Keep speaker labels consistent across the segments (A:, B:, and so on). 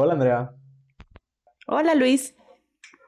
A: Hola Andrea.
B: Hola Luis.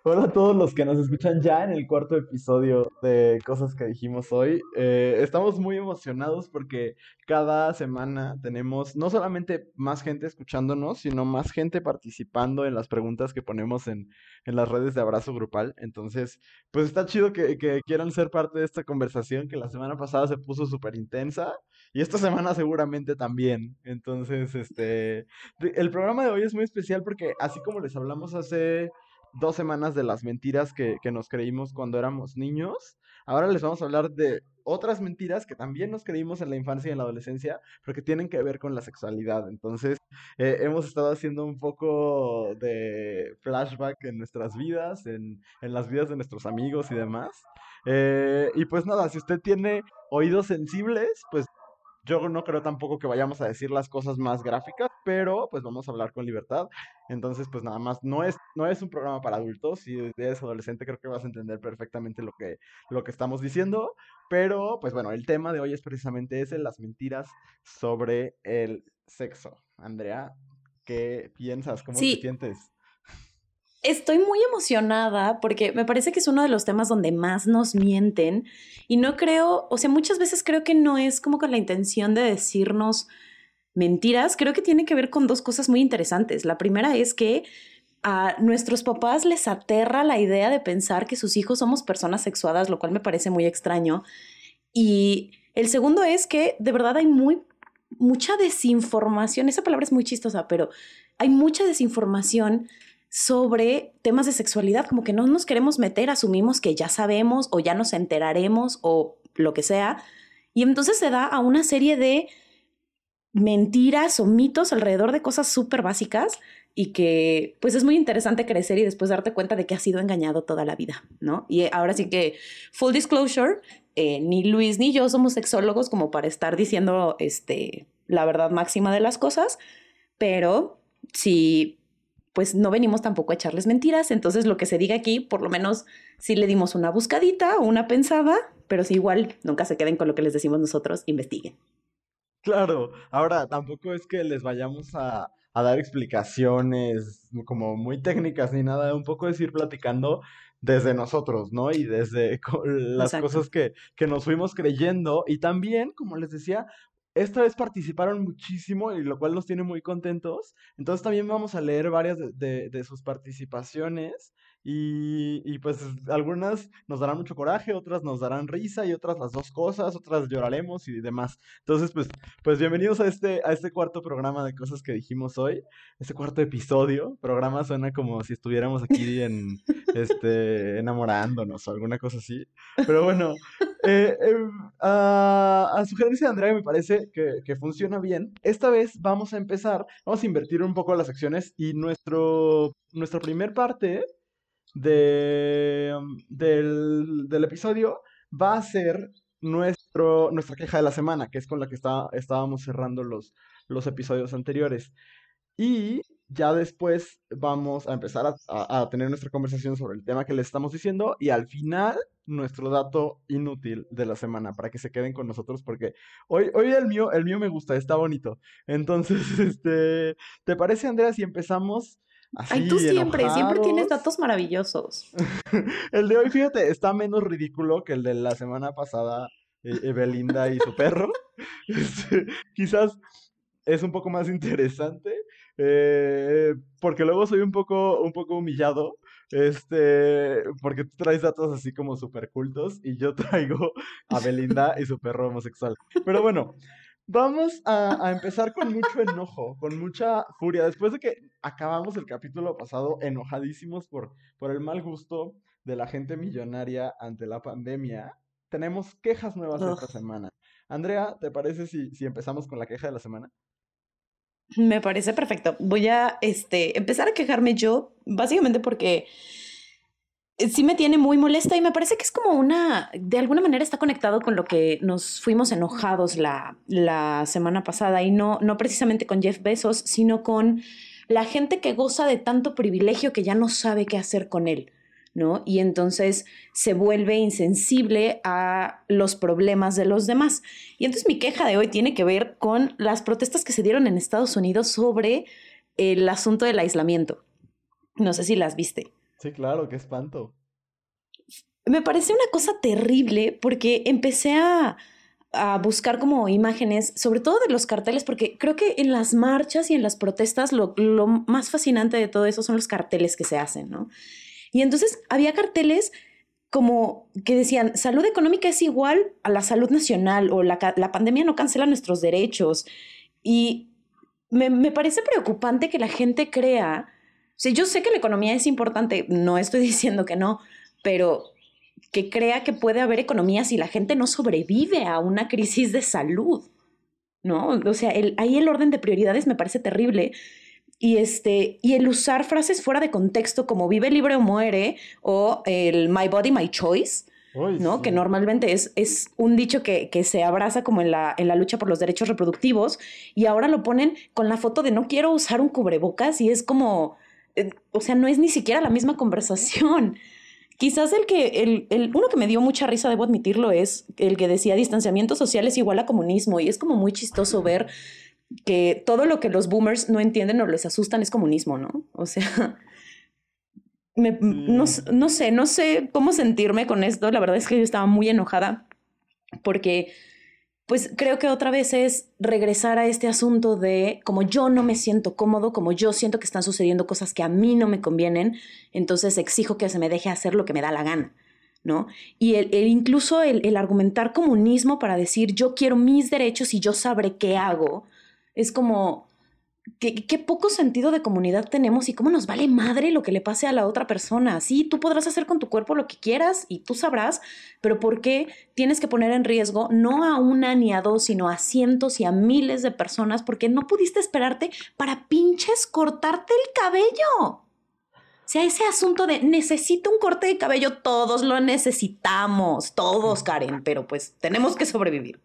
A: Hola a todos los que nos escuchan ya en el cuarto episodio de Cosas que dijimos hoy. Eh, estamos muy emocionados porque cada semana tenemos no solamente más gente escuchándonos, sino más gente participando en las preguntas que ponemos en, en las redes de abrazo grupal. Entonces, pues está chido que, que quieran ser parte de esta conversación que la semana pasada se puso súper intensa y esta semana seguramente también. Entonces, este, el programa de hoy es muy especial porque así como les hablamos hace dos semanas de las mentiras que, nos creímos cuando éramos niños. Ahora les vamos a hablar de otras mentiras que también nos creímos en la infancia y en la adolescencia, pero que tienen que ver con la sexualidad. Entonces, eh, hemos estado haciendo un poco de flashback en nuestras vidas, en, las vidas de nuestros amigos y demás. Eh, y pues nada, si usted tiene oídos sensibles, pues yo no creo tampoco que vayamos a decir las cosas más gráficas, pero pues vamos a hablar con libertad. Entonces, pues nada más, no es, no es un programa para adultos. Si eres adolescente, creo que vas a entender perfectamente lo que, lo que estamos diciendo. Pero, pues bueno, el tema de hoy es precisamente ese, las mentiras sobre el sexo. Andrea, ¿qué piensas? ¿Cómo te sientes?
B: Estoy muy emocionada porque me parece que es uno de los temas donde más nos mienten y no creo, o sea, muchas veces creo que no es como con la intención de decirnos mentiras, creo que tiene que ver con dos cosas muy interesantes. La primera es que a nuestros papás les aterra la idea de pensar que sus hijos somos personas sexuadas, lo cual me parece muy extraño. Y el segundo es que de verdad hay muy mucha desinformación, esa palabra es muy chistosa, pero hay mucha desinformación sobre temas de sexualidad, como que no nos queremos meter, asumimos que ya sabemos o ya nos enteraremos o lo que sea, y entonces se da a una serie de mentiras o mitos alrededor de cosas súper básicas y que pues es muy interesante crecer y después darte cuenta de que has sido engañado toda la vida, ¿no? Y ahora sí que, full disclosure, eh, ni Luis ni yo somos sexólogos como para estar diciendo este, la verdad máxima de las cosas, pero si pues no venimos tampoco a echarles mentiras, entonces lo que se diga aquí, por lo menos sí le dimos una buscadita o una pensada, pero si igual nunca se queden con lo que les decimos nosotros, investiguen.
A: Claro, ahora tampoco es que les vayamos a, dar explicaciones como muy técnicas ni nada, un poco es ir platicando desde nosotros, ¿no? Y desde las cosas que, que nos fuimos creyendo y también, como les decía, esta vez participaron muchísimo y lo cual nos tiene muy contentos. Entonces también vamos a leer varias de, sus participaciones y, pues algunas nos darán mucho coraje, otras nos darán risa y otras las dos cosas, otras lloraremos y demás. Entonces pues, pues bienvenidos a este, a este cuarto programa de cosas que dijimos hoy, este cuarto episodio. Programa suena como si estuviéramos aquí en este enamorándonos o alguna cosa así. Pero bueno, eh, em, a, sugerencia de Andrea me parece que, funciona bien. Esta vez vamos a empezar, vamos a invertir un poco las acciones y nuestro, nuestra primer parte de, um, del, del, episodio va a ser nuestro, nuestra queja de la semana, que es con la que está, estábamos cerrando los, los episodios anteriores. Y ya después vamos a empezar a, a, tener nuestra conversación sobre el tema que les estamos diciendo y al final nuestro dato inútil de la semana para que se queden con nosotros porque hoy, hoy el mío, el mío me gusta, está bonito. Entonces, este, ¿te parece Andrea si empezamos
B: Ay, tú siempre, siempre tienes datos maravillosos.
A: el de hoy, fíjate, está menos ridículo que el de la semana pasada, e-, Evelinda y su perro. Este, quizás es un poco más interesante, eh, porque luego soy un poco, un poco humillado, este, porque tú traes datos así como super cultos y yo traigo a Belinda y su perro homosexual. Pero bueno, Vamos a, empezar con mucho enojo, con mucha furia. Después de que acabamos el capítulo pasado enojadísimos por, por el mal gusto de la gente millonaria ante la pandemia, tenemos quejas nuevas esta semana. Andrea, ¿te parece si, si empezamos con la queja de la semana?
B: Me parece perfecto. Voy a este, empezar a quejarme yo, básicamente porque sí me tiene muy molesta y me parece que es como una, de alguna manera está conectado con lo que nos fuimos enojados la, la semana pasada y no, no precisamente con Jeff Bezos, sino con la gente que goza de tanto privilegio que ya no sabe qué hacer con él. ¿no? Y entonces se vuelve insensible a los problemas de los demás. Y entonces mi queja de hoy tiene que ver con las protestas que se dieron en Estados Unidos sobre el asunto del aislamiento. No sé si las viste.
A: Sí, claro, qué espanto.
B: Me parece una cosa terrible porque empecé a, a buscar como imágenes, sobre todo de los carteles, porque creo que en las marchas y en las protestas lo, lo, más fascinante de todo eso son los carteles que se hacen, ¿no? Y entonces había carteles como que decían, salud económica es igual a la salud nacional o la, la pandemia no cancela nuestros derechos. Y me, me, parece preocupante que la gente crea, sea, yo sé que la economía es importante, no estoy diciendo que no, pero que crea que puede haber economía si la gente no sobrevive a una crisis de salud, ¿no? O sea, el, ahí el orden de prioridades me parece terrible. Y, este, y el usar frases fuera de contexto como vive libre o muere o el my body, my choice, Uy, ¿no? Sí. Que normalmente es, es un dicho que, que, se abraza como en la, en la lucha por los derechos reproductivos y ahora lo ponen con la foto de no quiero usar un cubrebocas y es como, eh, o sea, no es ni siquiera la misma conversación. Quizás el que, el, el, uno que me dio mucha risa, debo admitirlo, es el que decía distanciamiento social es igual a comunismo y es como muy chistoso ver que todo lo que los boomers no entienden o les asustan es comunismo, ¿no? O sea, me, no, no sé, no sé cómo sentirme con esto. La verdad es que yo estaba muy enojada porque pues creo que otra vez es regresar a este asunto de como yo no me siento cómodo, como yo siento que están sucediendo cosas que a mí no me convienen, entonces exijo que se me deje hacer lo que me da la gana, ¿no? Y el, incluso el, argumentar comunismo para decir yo quiero mis derechos y yo sabré qué hago, es como, ¿qué, poco sentido de comunidad tenemos y cómo nos vale madre lo que le pase a la otra persona. Sí, tú podrás hacer con tu cuerpo lo que quieras y tú sabrás, pero ¿por qué tienes que poner en riesgo no a una ni a dos, sino a cientos y a miles de personas porque no pudiste esperarte para pinches cortarte el cabello? O sea, ese asunto de necesito un corte de cabello, todos lo necesitamos, todos, Karen, pero pues tenemos que sobrevivir.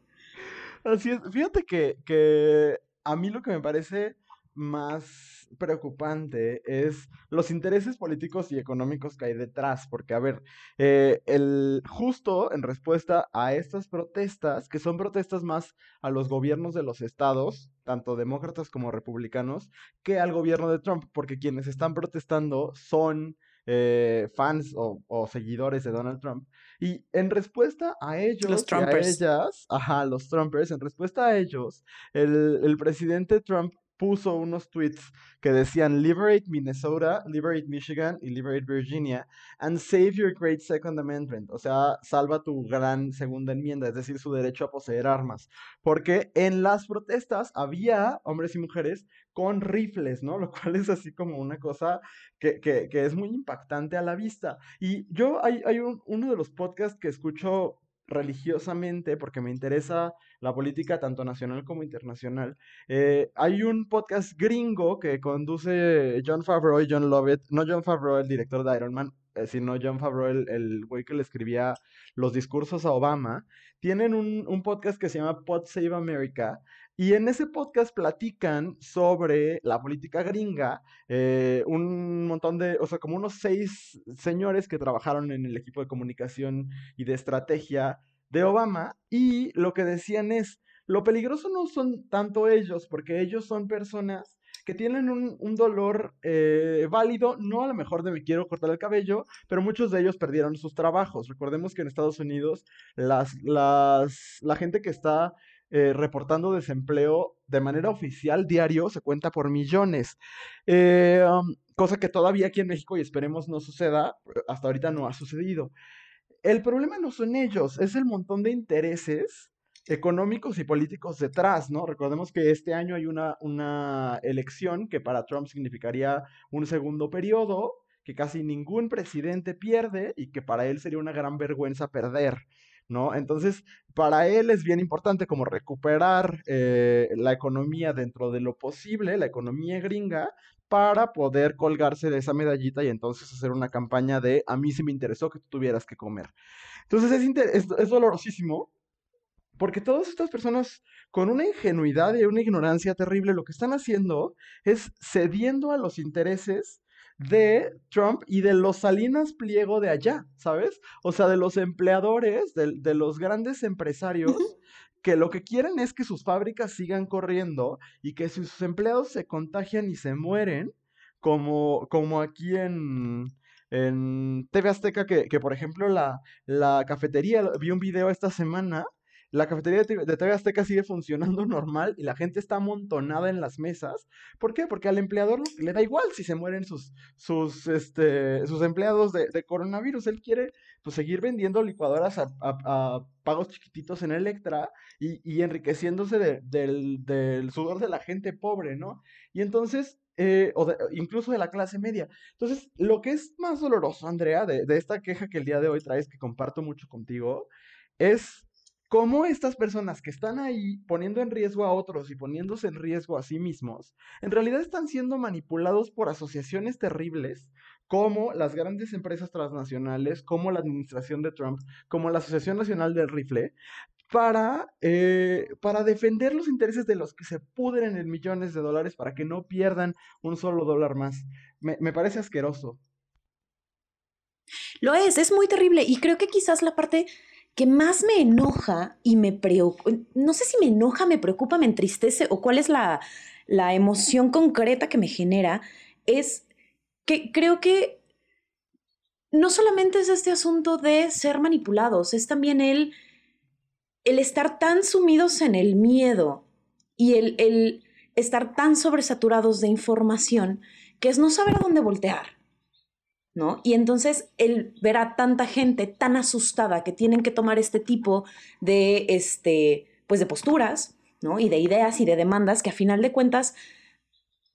A: Así es, fíjate que, que a mí lo que me parece más preocupante es los intereses políticos y económicos que hay detrás, porque a ver, eh, el, justo en respuesta a estas protestas, que son protestas más a los gobiernos de los estados, tanto demócratas como republicanos, que al gobierno de Trump, porque quienes están protestando son eh, fans o, o, seguidores de Donald Trump. Y en respuesta a ellos,
B: los
A: y a ellas, ajá, los Trumpers, en respuesta a ellos, el, el presidente Trump puso unos tweets que decían Liberate Minnesota, Liberate Michigan y Liberate Virginia and save your great Second Amendment. O sea, salva tu gran segunda enmienda, es decir, su derecho a poseer armas. Porque en las protestas había hombres y mujeres con rifles, ¿no? Lo cual es así como una cosa que, que, que es muy impactante a la vista. Y yo hay, hay un, uno de los podcasts que escucho religiosamente porque me interesa la política tanto nacional como internacional. Eh, hay un podcast gringo que conduce John Favreau y John Lovett, no John Favreau, el director de Iron Man, sino John Favreau, el, el, güey que le escribía los discursos a Obama. Tienen un, un podcast que se llama Pod Save America. Y en ese podcast platican sobre la política gringa, eh, un montón de, o sea, como unos seis señores que trabajaron en el equipo de comunicación y de estrategia de Obama, y lo que decían es, lo peligroso no son tanto ellos, porque ellos son personas que tienen un, dolor eh, válido, no a lo mejor de me quiero cortar el cabello, pero muchos de ellos perdieron sus trabajos. Recordemos que en Estados Unidos las, las, la gente que está eh, reportando desempleo de manera oficial diario se cuenta por millones. Eh, um, cosa que todavía aquí en México y esperemos no suceda, hasta ahorita no ha sucedido. El problema no son ellos, es el montón de intereses económicos y políticos detrás, ¿no? Recordemos que este año hay una, una elección que para Trump significaría un segundo periodo, que casi ningún presidente pierde y que para él sería una gran vergüenza perder. ¿no? Entonces, para él es bien importante como recuperar eh, la economía dentro de lo posible, la economía gringa, para poder colgarse de esa medallita y entonces hacer una campaña de a mí sí me interesó que tú tuvieras que comer. Entonces es, es, es dolorosísimo porque todas estas personas con una ingenuidad y una ignorancia terrible lo que están haciendo es cediendo a los intereses de Trump y de los Salinas Pliego de allá, ¿sabes? O sea, de los empleadores, de, de los grandes empresarios que lo que quieren es que sus fábricas sigan corriendo y que si sus empleados se contagian y se mueren, como, como aquí en, en TV Azteca, que, que por ejemplo la, la cafetería, vi un video esta semana la cafetería de TV Azteca sigue funcionando normal y la gente está amontonada en las mesas. ¿Por qué? Porque al empleador le da igual si se mueren sus, sus, este, sus empleados de, coronavirus. Él quiere pues, seguir vendiendo licuadoras a, pagos chiquititos en Electra y, enriqueciéndose del, sudor de la gente pobre, ¿no? Y entonces eh, o incluso de la clase media. Entonces, lo que es más doloroso, Andrea, de, de, esta queja que el día de hoy traes, que comparto mucho contigo, es cómo estas personas que están ahí poniendo en riesgo a otros y poniéndose en riesgo a sí mismos, en realidad están siendo manipulados por asociaciones terribles como las grandes empresas transnacionales, como la administración de Trump, como la Asociación Nacional del Rifle, para, eh, para defender los intereses de los que se pudren en millones de dólares para que no pierdan un solo dólar más. Me, me parece asqueroso.
B: Lo es, es muy terrible y creo que quizás la parte que más me enoja y me preocupa, no sé si me enoja, me preocupa, me entristece o cuál es la, la emoción concreta que me genera, es que creo que no solamente es este asunto de ser manipulados, es también el, el estar tan sumidos en el miedo y el, el estar tan sobresaturados de información que es no saber a dónde voltear. ¿No? Y entonces el ver a tanta gente tan asustada que tienen que tomar este tipo de, este, pues de posturas, ¿no? Y de ideas y de demandas que a final de cuentas,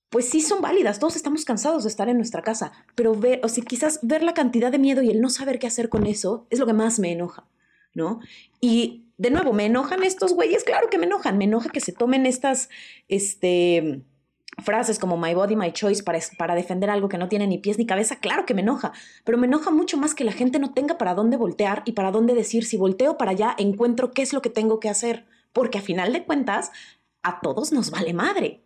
B: pues sí son válidas, todos estamos cansados de estar en nuestra casa, pero ver, o sea, quizás ver la cantidad de miedo y el no saber qué hacer con eso es lo que más me enoja, ¿no? Y de nuevo, ¿me enojan estos güeyes? Claro que me enojan, me enoja que se tomen estas, este, frases como my body, my choice para, para defender algo que no tiene ni pies ni cabeza, claro que me enoja, pero me enoja mucho más que la gente no tenga para dónde voltear y para dónde decir, si volteo para allá, encuentro qué es lo que tengo que hacer, porque a final de cuentas, a todos nos vale madre.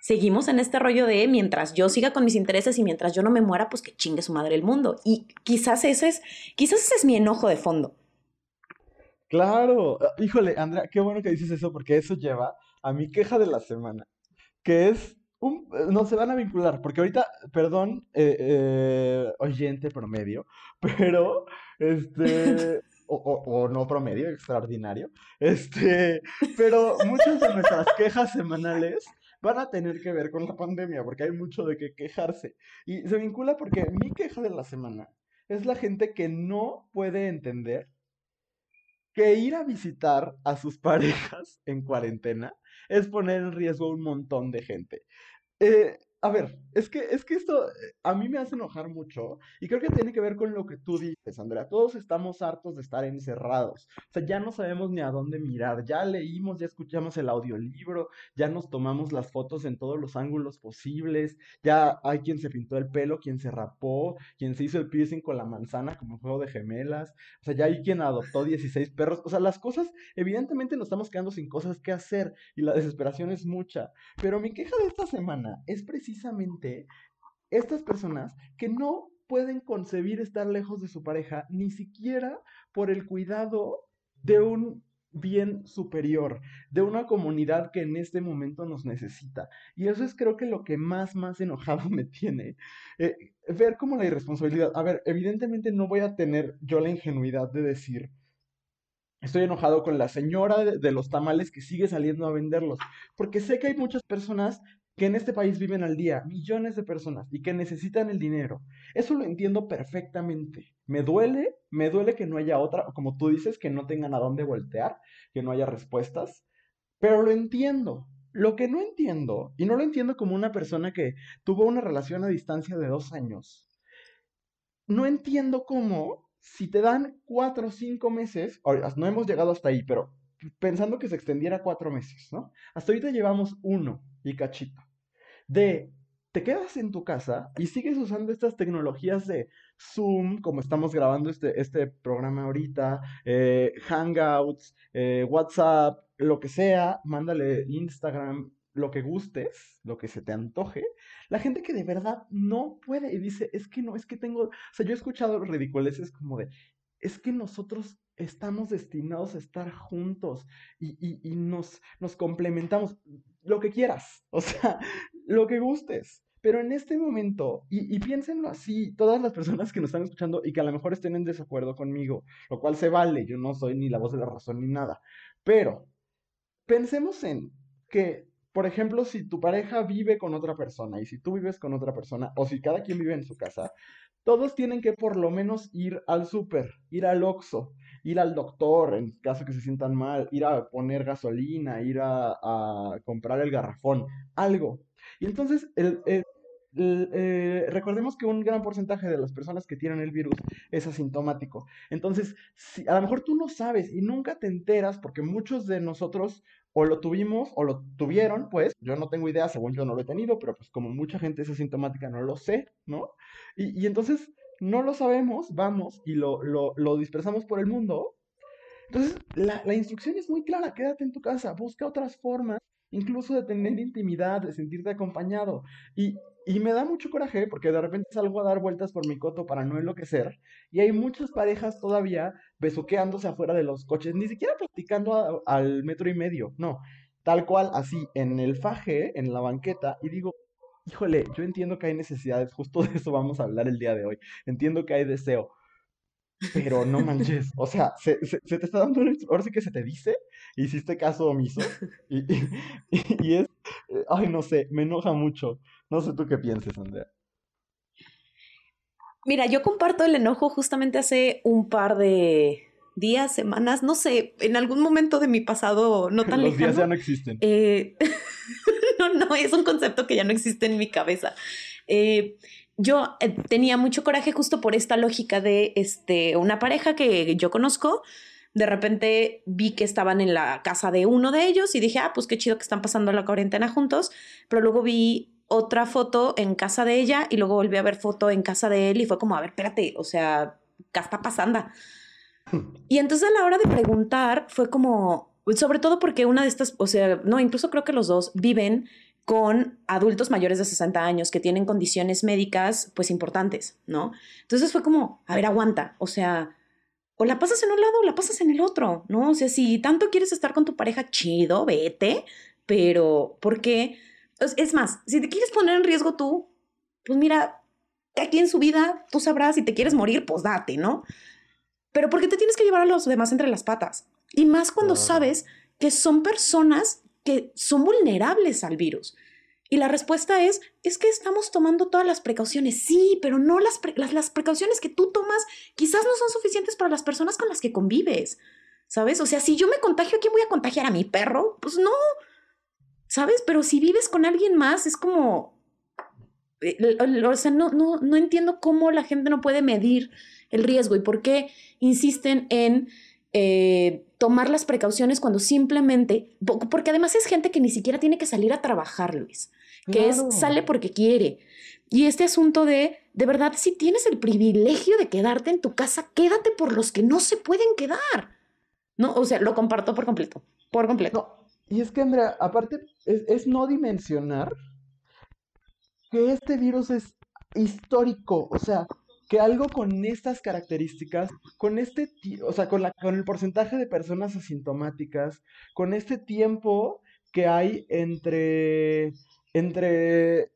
B: Seguimos en este rollo de mientras yo siga con mis intereses y mientras yo no me muera, pues que chingue su madre el mundo. Y quizás ese es, quizás ese es mi enojo de fondo.
A: Claro, híjole, Andrea, qué bueno que dices eso porque eso lleva a mi queja de la semana que es un, no se van a vincular, porque ahorita, perdón, eh, eh, oyente promedio, pero este, o, o, no promedio, extraordinario, este, pero muchas de nuestras quejas semanales van a tener que ver con la pandemia, porque hay mucho de qué quejarse. Y se vincula porque mi queja de la semana es la gente que no puede entender que ir a visitar a sus parejas en cuarentena es poner en riesgo a un montón de gente. Eh, a ver, es que, es que esto eh, a mí me hace enojar mucho y creo que tiene que ver con lo que tú dices, Andrea. Todos estamos hartos de estar encerrados. O sea, ya no sabemos ni a dónde mirar. Ya leímos, ya escuchamos el audiolibro, ya nos tomamos las fotos en todos los ángulos posibles. Ya hay quien se pintó el pelo, quien se rapó, quien se hizo el piercing con la manzana como juego de gemelas. O sea, ya hay quien adoptó 16 perros. O sea, las cosas, evidentemente nos estamos quedando sin cosas que hacer y la desesperación es mucha. Pero mi queja de esta semana es precisamente precisamente estas personas que no pueden concebir estar lejos de su pareja ni siquiera por el cuidado de un bien superior, de una comunidad que en este momento nos necesita. Y eso es creo que lo que más, más enojado me tiene. Eh, ver como la irresponsabilidad. A ver, evidentemente no voy a tener yo la ingenuidad de decir, estoy enojado con la señora de, de los tamales que sigue saliendo a venderlos, porque sé que hay muchas personas que en este país viven al día millones de personas y que necesitan el dinero. Eso lo entiendo perfectamente. Me duele, me duele que no haya otra, como tú dices, que no tengan a dónde voltear, que no haya respuestas, pero lo entiendo. Lo que no entiendo, y no lo entiendo como una persona que tuvo una relación a distancia de dos años, no entiendo cómo, si te dan cuatro o cinco meses, no hemos llegado hasta ahí, pero pensando que se extendiera cuatro meses, ¿no? Hasta ahorita llevamos uno y cachito de te quedas en tu casa y sigues usando estas tecnologías de Zoom, como estamos grabando este, este programa ahorita, eh, Hangouts, eh, WhatsApp, lo que sea, mándale Instagram, lo que gustes, lo que se te antoje, la gente que de verdad no puede y dice, es que no, es que tengo, o sea, yo he escuchado ridiculeces como de, es que nosotros estamos destinados a estar juntos y, nos, nos complementamos, lo que quieras, o sea, lo que gustes. Pero en este momento, y, piénsenlo así, todas las personas que nos están escuchando y que a lo mejor estén en desacuerdo conmigo, lo cual se vale, yo no soy ni la voz de la razón ni nada, pero pensemos en que, por ejemplo, si tu pareja vive con otra persona y si tú vives con otra persona o si cada quien vive en su casa, todos tienen que por lo menos ir al súper, ir al Oxxo, ir al doctor en caso que se sientan mal, ir a poner gasolina, ir a, comprar el garrafón, algo. Y entonces el, eh, recordemos que un gran porcentaje de las personas que tienen el virus es asintomático. Entonces, a lo mejor tú no sabes y nunca te enteras porque muchos de nosotros o lo tuvimos o lo tuvieron, pues yo no tengo idea, según yo no lo he tenido, pero pues como mucha gente es asintomática, no lo sé, ¿no? Y, entonces no lo sabemos, vamos y lo, lo, dispersamos por el mundo. Entonces, la, la instrucción es muy clara, quédate en tu casa, busca otras formas incluso de tener intimidad, de sentirte acompañado. Y, y me da mucho coraje porque de repente salgo a dar vueltas por mi coto para no enloquecer. Y hay muchas parejas todavía besuqueándose afuera de los coches, ni siquiera platicando al metro y medio, no. Tal cual, así, en el faje, en la banqueta, y digo, híjole, yo entiendo que hay necesidades, justo de eso vamos a hablar el día de hoy. Entiendo que hay deseo, pero no manches, o sea, se, te está dando, ahora sí que se te dice, hiciste caso omiso, y, y, es, ay, no sé, me enoja mucho. No sé tú qué pienses, Andrea.
B: Mira, yo comparto el enojo justamente hace un par de días, semanas, no sé, en algún momento de mi pasado no tan
A: Los días ya no existen.
B: Eh, no, no, es un concepto que ya no existe en mi cabeza. Eh, yo eh, tenía mucho coraje justo por esta lógica de este, una pareja que yo conozco. De repente vi que estaban en la casa de uno de ellos y dije, ah, pues qué chido que están pasando la cuarentena juntos. Pero luego vi otra foto en casa de ella y luego volví a ver foto en casa de él y fue como, a ver, espérate, o sea, ¿qué está pasando? Y entonces a la hora de preguntar fue como, sobre todo porque una de estas, o sea, no, incluso creo que los dos viven con adultos mayores de 60 años que tienen condiciones médicas pues importantes, ¿no? Entonces fue como, a ver, aguanta, o sea, o la pasas en un lado o la pasas en el otro, ¿no? O sea, si tanto quieres estar con tu pareja, chido, vete, pero ¿por qué? Es más, si te quieres poner en riesgo tú, pues mira, aquí en su vida tú sabrás si te quieres morir, pues date, ¿no? Pero ¿por qué te tienes que llevar a los demás entre las patas? Y más cuando sabes que son personas que son vulnerables al virus. Y la respuesta es, es que estamos tomando todas las precauciones. Sí, pero no las, las, precauciones que tú tomas quizás no son suficientes para las personas con las que convives. ¿Sabes? O sea, si yo me contagio, ¿quién voy a contagiar a mi perro? Pues no. ¿Sabes? Pero si vives con alguien más, es como... Eh, o sea, no, no, no entiendo cómo la gente no puede medir el riesgo y por qué insisten en eh, tomar las precauciones cuando simplemente, porque además es gente que ni siquiera tiene que salir a trabajar, Luis, que es sale porque quiere. Y este asunto de, de verdad, si tienes el privilegio de quedarte en tu casa, quédate por los que no se pueden quedar. No, o sea, lo comparto por completo, por completo.
A: y es que, Andrea, aparte, es, es no dimensionar que este virus es histórico, o sea, que algo con estas características, con este, o sea, con, la, con el porcentaje de personas asintomáticas, con este tiempo que hay entre, entre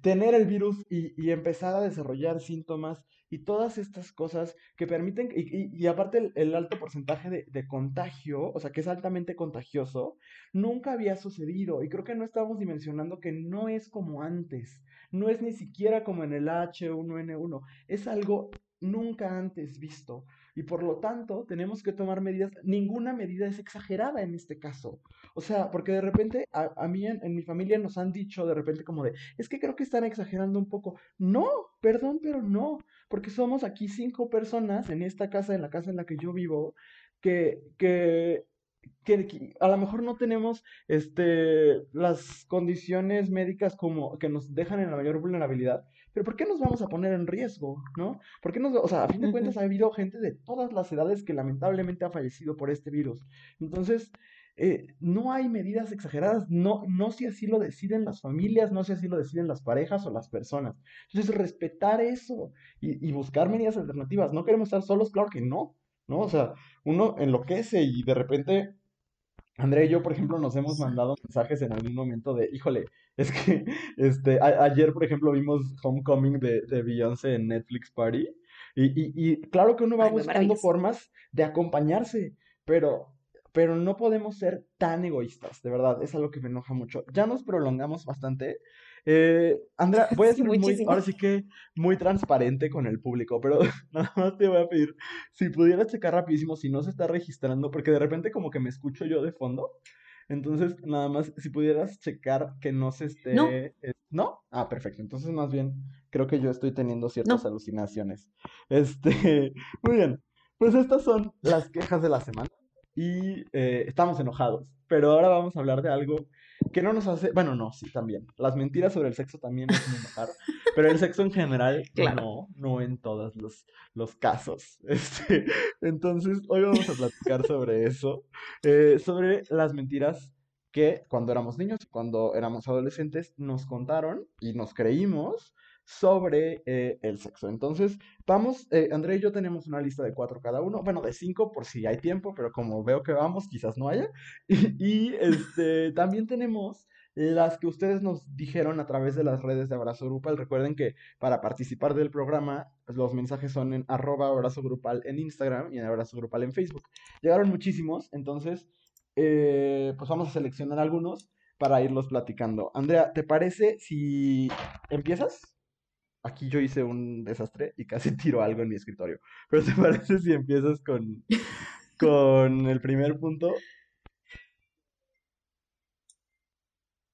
A: tener el virus y, empezar a desarrollar síntomas y todas estas cosas que permiten, y, aparte el, alto porcentaje de, de, contagio, o sea, que es altamente contagioso, nunca había sucedido y creo que no estamos dimensionando que no es como antes no es ni siquiera como en el H1N1, es algo nunca antes visto. Y por lo tanto, tenemos que tomar medidas. Ninguna medida es exagerada en este caso. O sea, porque de repente a, mí en, mi familia nos han dicho de repente como de, es que creo que están exagerando un poco. No, perdón, pero no. Porque somos aquí cinco personas en esta casa, en la casa en la que yo vivo, que, que que, a lo mejor no tenemos este, las condiciones médicas como que nos dejan en la mayor vulnerabilidad, pero ¿por qué nos vamos a poner en riesgo, no? ¿Por qué nos, o sea, a fin de cuentas ha habido gente de todas las edades que lamentablemente ha fallecido por este virus. Entonces, eh, no hay medidas exageradas, no, no si así lo deciden las familias, no si así lo deciden las parejas o las personas. Entonces, respetar eso y, y buscar medidas alternativas. No queremos estar solos, claro que no, ¿no? O sea, uno enloquece y de repente Andrea y yo, por ejemplo, nos hemos mandado mensajes en algún momento de, híjole, es que este, ayer, por ejemplo, vimos Homecoming de, de Beyoncé en Netflix Party. Y, y, y claro que uno va buscando formas de acompañarse, pero, pero no podemos ser tan egoístas, de verdad, es algo que me enoja mucho. Ya nos prolongamos bastante. Eh, Andrea, voy a ser muy, ahora sí que muy transparente con el público, pero nada más te voy a pedir, si pudieras checar rapidísimo si no se está registrando, porque de repente como que me escucho yo de fondo. Entonces, nada más, si pudieras checar que no se esté... ¿No? ¿No? Ah, perfecto. Entonces, más bien, creo que yo estoy teniendo ciertas alucinaciones. Este, muy bien. Pues estas son las quejas de la semana y eh, estamos enojados. Pero ahora vamos a hablar de algo que no nos hace, bueno, no, sí, también. Las mentiras sobre el sexo también nos enojar, pero el sexo en general, no, no en todos los, los casos. Este, entonces, hoy vamos a platicar sobre eso, eh, sobre las mentiras que cuando éramos niños, cuando éramos adolescentes, nos contaron y nos creímos sobre eh, el sexo. Entonces, vamos, eh, André y yo tenemos una lista de cuatro cada uno, bueno, de cinco por si hay tiempo, pero como veo que vamos, quizás no haya. Y, este, también tenemos las que ustedes nos dijeron a través de las redes de Abrazo Grupal. Recuerden que para participar del programa, pues, los mensajes son en arroba abrazo grupal en Instagram y en abrazo grupal en Facebook. Llegaron muchísimos, entonces, eh, pues vamos a seleccionar algunos para irlos platicando. Andrea, ¿te parece si empiezas? Aquí yo hice un desastre y casi tiro algo en mi escritorio. Pero ¿te parece si empiezas con, con el primer punto?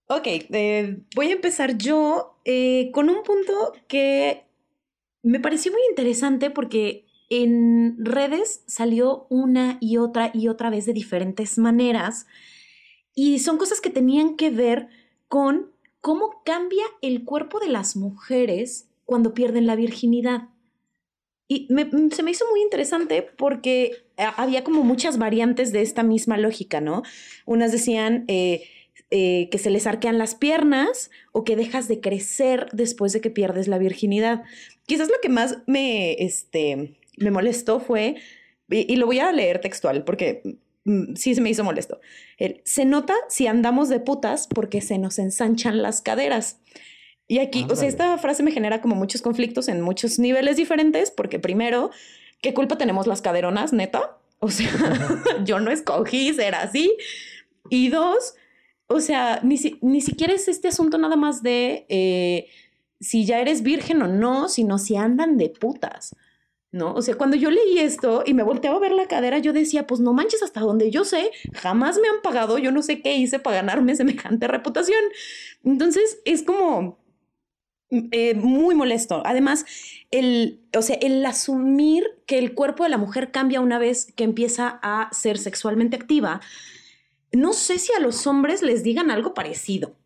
B: Ok, eh, voy a empezar yo eh, con un punto que me pareció muy interesante porque en redes salió una y otra y otra vez de diferentes maneras y son cosas que tenían que ver con cómo cambia el cuerpo de las mujeres cuando pierden la virginidad. Y mm, se me hizo muy interesante porque eh, había como muchas variantes de esta misma lógica, ¿no? Unas decían eh, eh, que se les arquean las piernas o que dejas de crecer después de que pierdes la virginidad. Quizás lo que más me, este, me molestó fue, y, lo voy a leer textual porque mm, sí se me hizo molesto. se nota si andamos de putas porque se nos ensanchan las caderas. Y aquí, o sea, esta frase me genera como muchos conflictos en muchos niveles diferentes, porque primero, ¿qué culpa tenemos las caderonas, neta? O sea, yo no escogí ser así. Y dos, o sea, ni, ni siquiera es este asunto nada más de eh, si ya eres virgen o no, sino si andan de putas. ¿no? O sea, cuando yo leí esto y me volteaba a ver la cadera, yo decía, pues no manches, hasta donde yo sé, jamás me han pagado, yo no sé qué hice para ganarme semejante reputación. Entonces, es como, eh, muy molesto. Además, el, o sea, el asumir que el cuerpo de la mujer cambia una vez que empieza a ser sexualmente activa, no sé si a los hombres les digan algo parecido.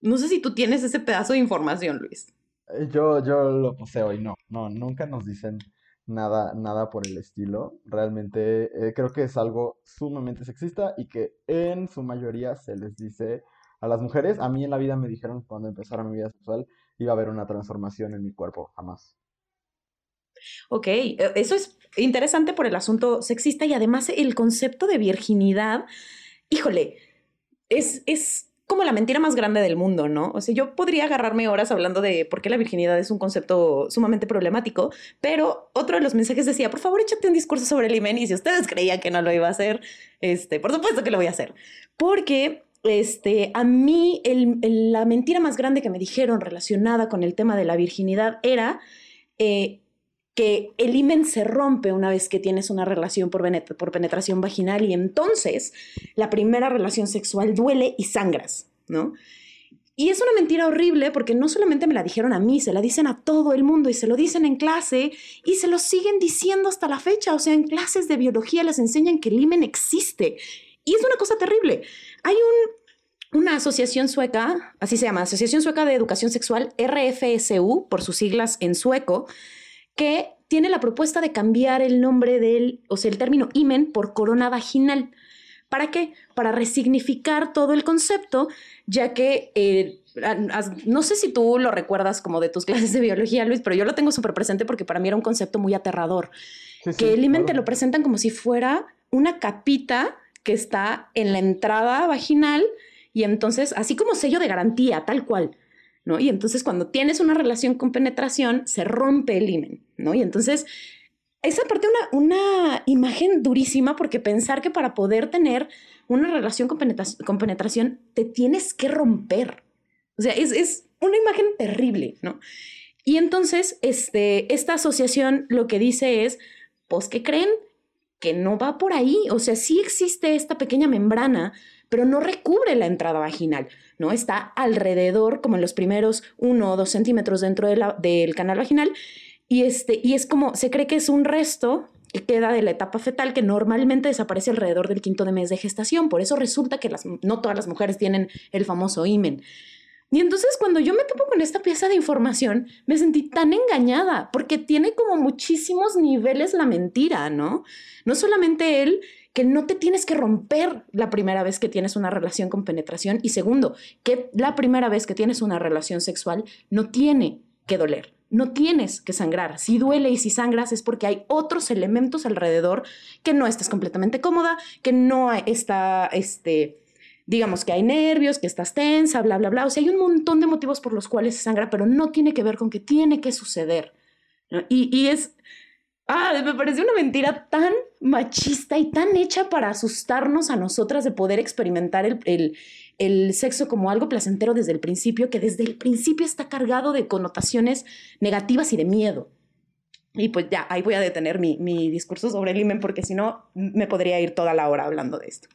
B: No sé si tú tienes ese pedazo de información, Luis.
A: Eh, yo, yo lo poseo y no, no, nunca nos dicen nada, nada por el estilo. Realmente eh, creo que es algo sumamente sexista y que en su mayoría se les dice a las mujeres. A mí en la vida me dijeron cuando empezara mi vida sexual iba a haber una transformación en mi cuerpo, jamás.
B: Ok, e, eso es interesante por el asunto sexista y además el concepto de virginidad, híjole, es, es como la mentira más grande del mundo, ¿no? O sea, yo podría agarrarme horas hablando de por qué la virginidad es un concepto sumamente problemático, pero otro de los mensajes decía, por favor, échate un discurso sobre el imen y si ustedes creían que no lo iba a hacer, este, por supuesto que lo voy a hacer, porque este, a mí la mentira más grande que me dijeron relacionada con el tema de la virginidad era eh, que el himen se rompe una vez que tienes una relación por, penetración vaginal y entonces la primera relación sexual duele y sangras, ¿no? Y es una mentira horrible porque no solamente me la dijeron a mí, se la dicen a todo el mundo y se lo dicen en clase y se lo siguen diciendo hasta la fecha. O sea, en clases de biología les enseñan que el himen existe. Y es una cosa terrible. Hay una asociación sueca, así se llama, Asociación Sueca de Educación Sexual, RFSU, por sus siglas en sueco, que tiene la propuesta de cambiar el nombre del, o sea, el término imen por corona vaginal, ¿Para qué? Para resignificar todo el concepto, ya que eh, no sé si tú lo recuerdas como de tus clases de biología, Luis, pero yo lo tengo súper presente porque para mí era un concepto muy aterrador. que el imen te lo presentan como si fuera una capita que está en la entrada vaginal y entonces, así como sello de garantía, tal cual. ¿no? Y entonces cuando tienes una relación con penetración, se rompe el imen, ¿no? Y entonces, esa parte una, una imagen durísima porque pensar que para poder tener una relación con, con penetración te tienes que romper. O sea, es, es una imagen terrible, ¿no? Y entonces, este, esta asociación lo que dice es, pues, ¿qué creen? Que no va por ahí. O sea, sí existe esta pequeña membrana, pero no recubre la entrada vaginal, ¿no? Está alrededor, como en los primeros uno o dos centímetros dentro del canal vaginal, y, este, y es como, se cree que es un resto que queda de la etapa fetal que normalmente desaparece alrededor del quinto de mes de gestación. Por eso resulta que las, no todas las mujeres tienen el famoso imen. Y entonces cuando yo me topo con esta pieza de información, me sentí tan engañada, porque tiene como muchísimos niveles la mentira, ¿no? No solamente él, que no te tienes que romper la primera vez que tienes una relación con penetración, y segundo, que la primera vez que tienes una relación sexual no tiene que doler. No tienes que sangrar. Si duele y si sangras es porque hay otros elementos alrededor que no estás completamente cómoda, que no está, este, digamos que hay nervios, que estás tensa, bla, bla, bla. O sea, hay un montón de motivos por los cuales se sangra, pero no tiene que ver con que tiene que suceder. Y, es, ah, me parece una mentira tan machista y tan hecha para asustarnos a nosotras de poder experimentar el, el, sexo como algo placentero desde el principio, que desde el principio está cargado de connotaciones negativas y de miedo. Y pues ya, ahí voy a detener mi, mi discurso sobre el imen porque si no me podría ir toda la hora hablando de esto.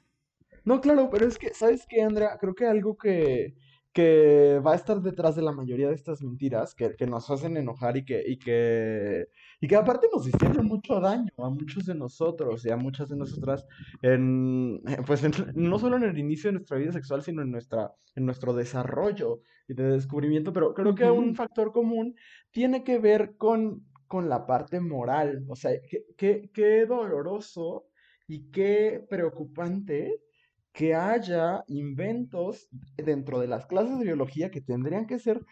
A: No, claro, pero es que, ¿sabes qué, Andrea? Creo que algo que, que va a estar detrás de la mayoría de estas mentiras, que, que nos hacen enojar y que, y que, y que aparte nos hicieron mucho daño a muchos de nosotros y a muchas de nosotras, en, pues no solo en el inicio de nuestra vida sexual, sino en, nuestra, en nuestro desarrollo y de descubrimiento, pero creo que un factor común tiene que ver con, con la parte moral, o sea, qué, qué doloroso y qué preocupante que haya inventos dentro de las clases de biología que tendrían que ser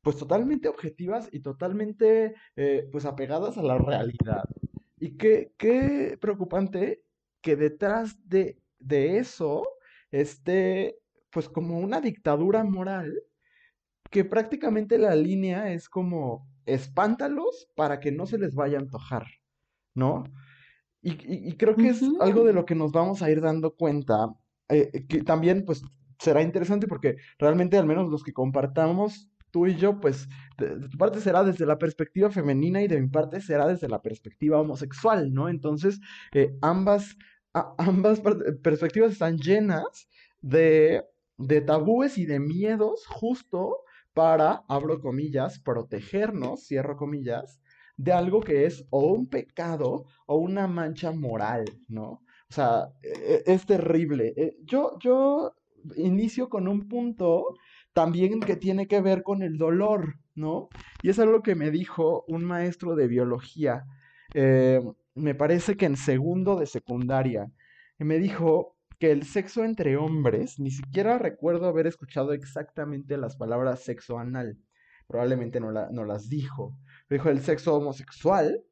A: pues totalmente objetivas y totalmente eh, pues apegadas a la realidad. Y qué, qué preocupante que detrás de, de eso esté pues como una dictadura moral que prácticamente la línea es como espántalos para que no se les vaya a antojar, ¿no? Y, creo que es algo de lo que nos vamos a ir dando cuenta eh, que también pues será interesante porque realmente al menos los que compartamos tú y yo, pues de, tu parte será desde la perspectiva femenina y de mi parte será desde la perspectiva homosexual, ¿no? Entonces, eh, ambas, ambas perspectivas están llenas de, de tabúes y de miedos justo para, abro comillas, protegernos, cierro comillas, de algo que es o un pecado o una mancha moral, ¿no? O sea, e, e, es terrible. Eh, yo, yo inicio con un punto también que tiene que ver con el dolor, ¿no? Y es algo que me dijo un maestro de biología, eh, me parece que en segundo de secundaria, me dijo que el sexo entre hombres, ni siquiera recuerdo haber escuchado exactamente las palabras sexo anal, probablemente no, no las dijo, dijo el sexo homosexual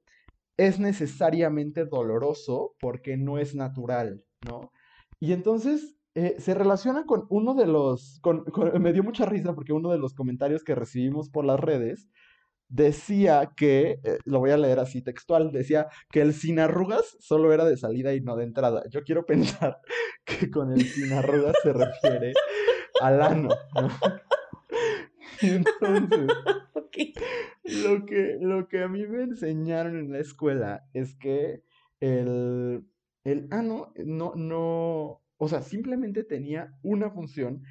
A: es necesariamente doloroso porque no es natural, ¿no? Y entonces eh, se relaciona con uno de los, me dio mucha risa porque uno de los comentarios que recibimos por las redes decía que, eh, lo voy a leer así textual, decía que el sin arrugas solo era de salida y no de entrada. Yo quiero pensar que con el sin arrugas se refiere al ano, ¿no? Entonces, lo, que, lo que a mí me enseñaron en la escuela es que el, el ano no, no, o sea, simplemente tenía una función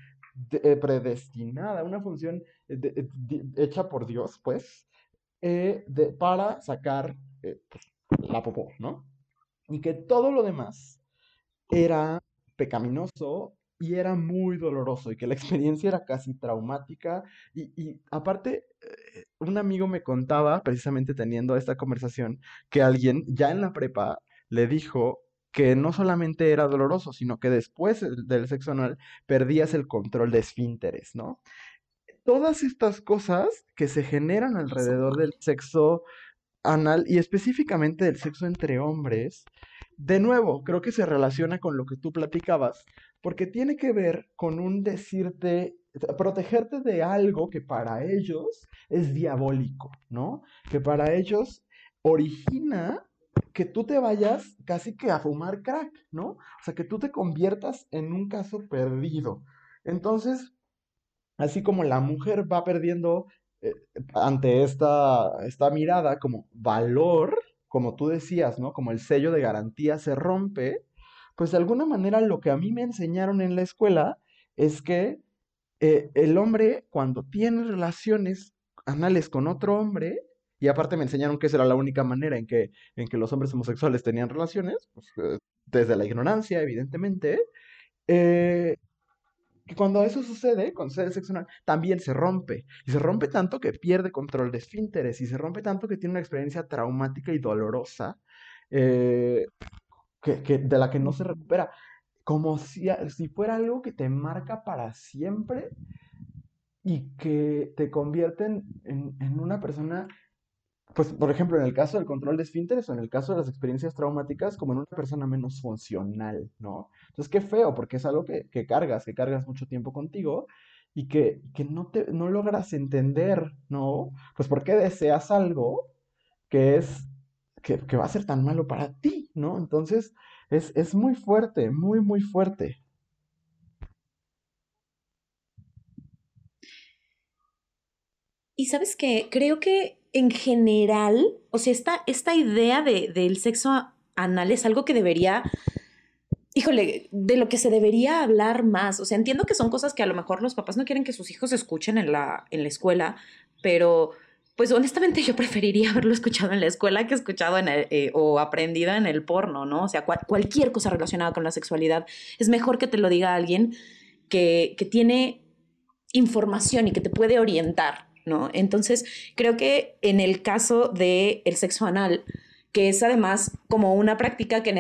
A: eh, predestinada, una función eh, hecha por Dios, pues, eh, de, para sacar pues, la popó, ¿no? Y que todo lo demás era pecaminoso y era muy doloroso y que la experiencia era casi traumática y, y aparte eh, un amigo me contaba precisamente teniendo esta conversación que alguien ya en la prepa le dijo que no solamente era doloroso, sino que después del sexo anal perdías el control de esfínteres, ¿no? Todas estas cosas que se generan alrededor del sexo anal y específicamente del sexo entre hombres, de nuevo, creo que se relaciona con lo que tú platicabas, porque tiene que ver con un decirte, protegerte de algo que para ellos es diabólico, ¿no? Que para ellos origina que tú te vayas casi que a fumar crack, ¿no? O sea, que tú te conviertas en un caso perdido. Entonces, así como la mujer va perdiendo eh, ante esta, esta mirada como valor, como tú decías, ¿no? Como el sello de garantía se rompe, pues de alguna manera lo que a mí me enseñaron en la escuela es que eh, el hombre cuando tiene relaciones anales con otro hombre, y aparte me enseñaron que esa era la única manera en que, en que los hombres homosexuales tenían relaciones, pues, eh, desde la ignorancia, evidentemente, eh, que cuando eso sucede, con sucede sexo anal, también se rompe. Y se rompe tanto que pierde control de esfínteres, y se rompe tanto que tiene una experiencia traumática y dolorosa, que, de la que no se recupera. Como si, si fuera algo que te marca para siempre y que te convierte en, en, una persona pues, por ejemplo, en el caso del control de esfínteres o en el caso de las experiencias traumáticas, como en una persona menos funcional, ¿no? Entonces, qué feo, porque es algo que, que cargas, que cargas mucho tiempo contigo y que, que, no, te, no logras entender, ¿no? Pues, ¿por qué deseas algo que es, que, que va a ser tan malo para ti, ¿no? Entonces, es, muy fuerte, muy, muy fuerte.
B: Y sabes qué, creo que en general, o sea, esta, esta idea de, del sexo anal es algo que debería, híjole, de lo que se debería hablar más. O sea, entiendo que son cosas que a lo mejor los papás no quieren que sus hijos escuchen en la, en la escuela, pero pues honestamente yo preferiría haberlo escuchado en la escuela que escuchado en eh, o aprendido en el porno, ¿no? O sea, cualquier cosa relacionada con la sexualidad. Es mejor que te lo diga alguien que, que tiene información y que te puede orientar, ¿no? Entonces, creo que en el caso del el sexo anal, que es además como una práctica que,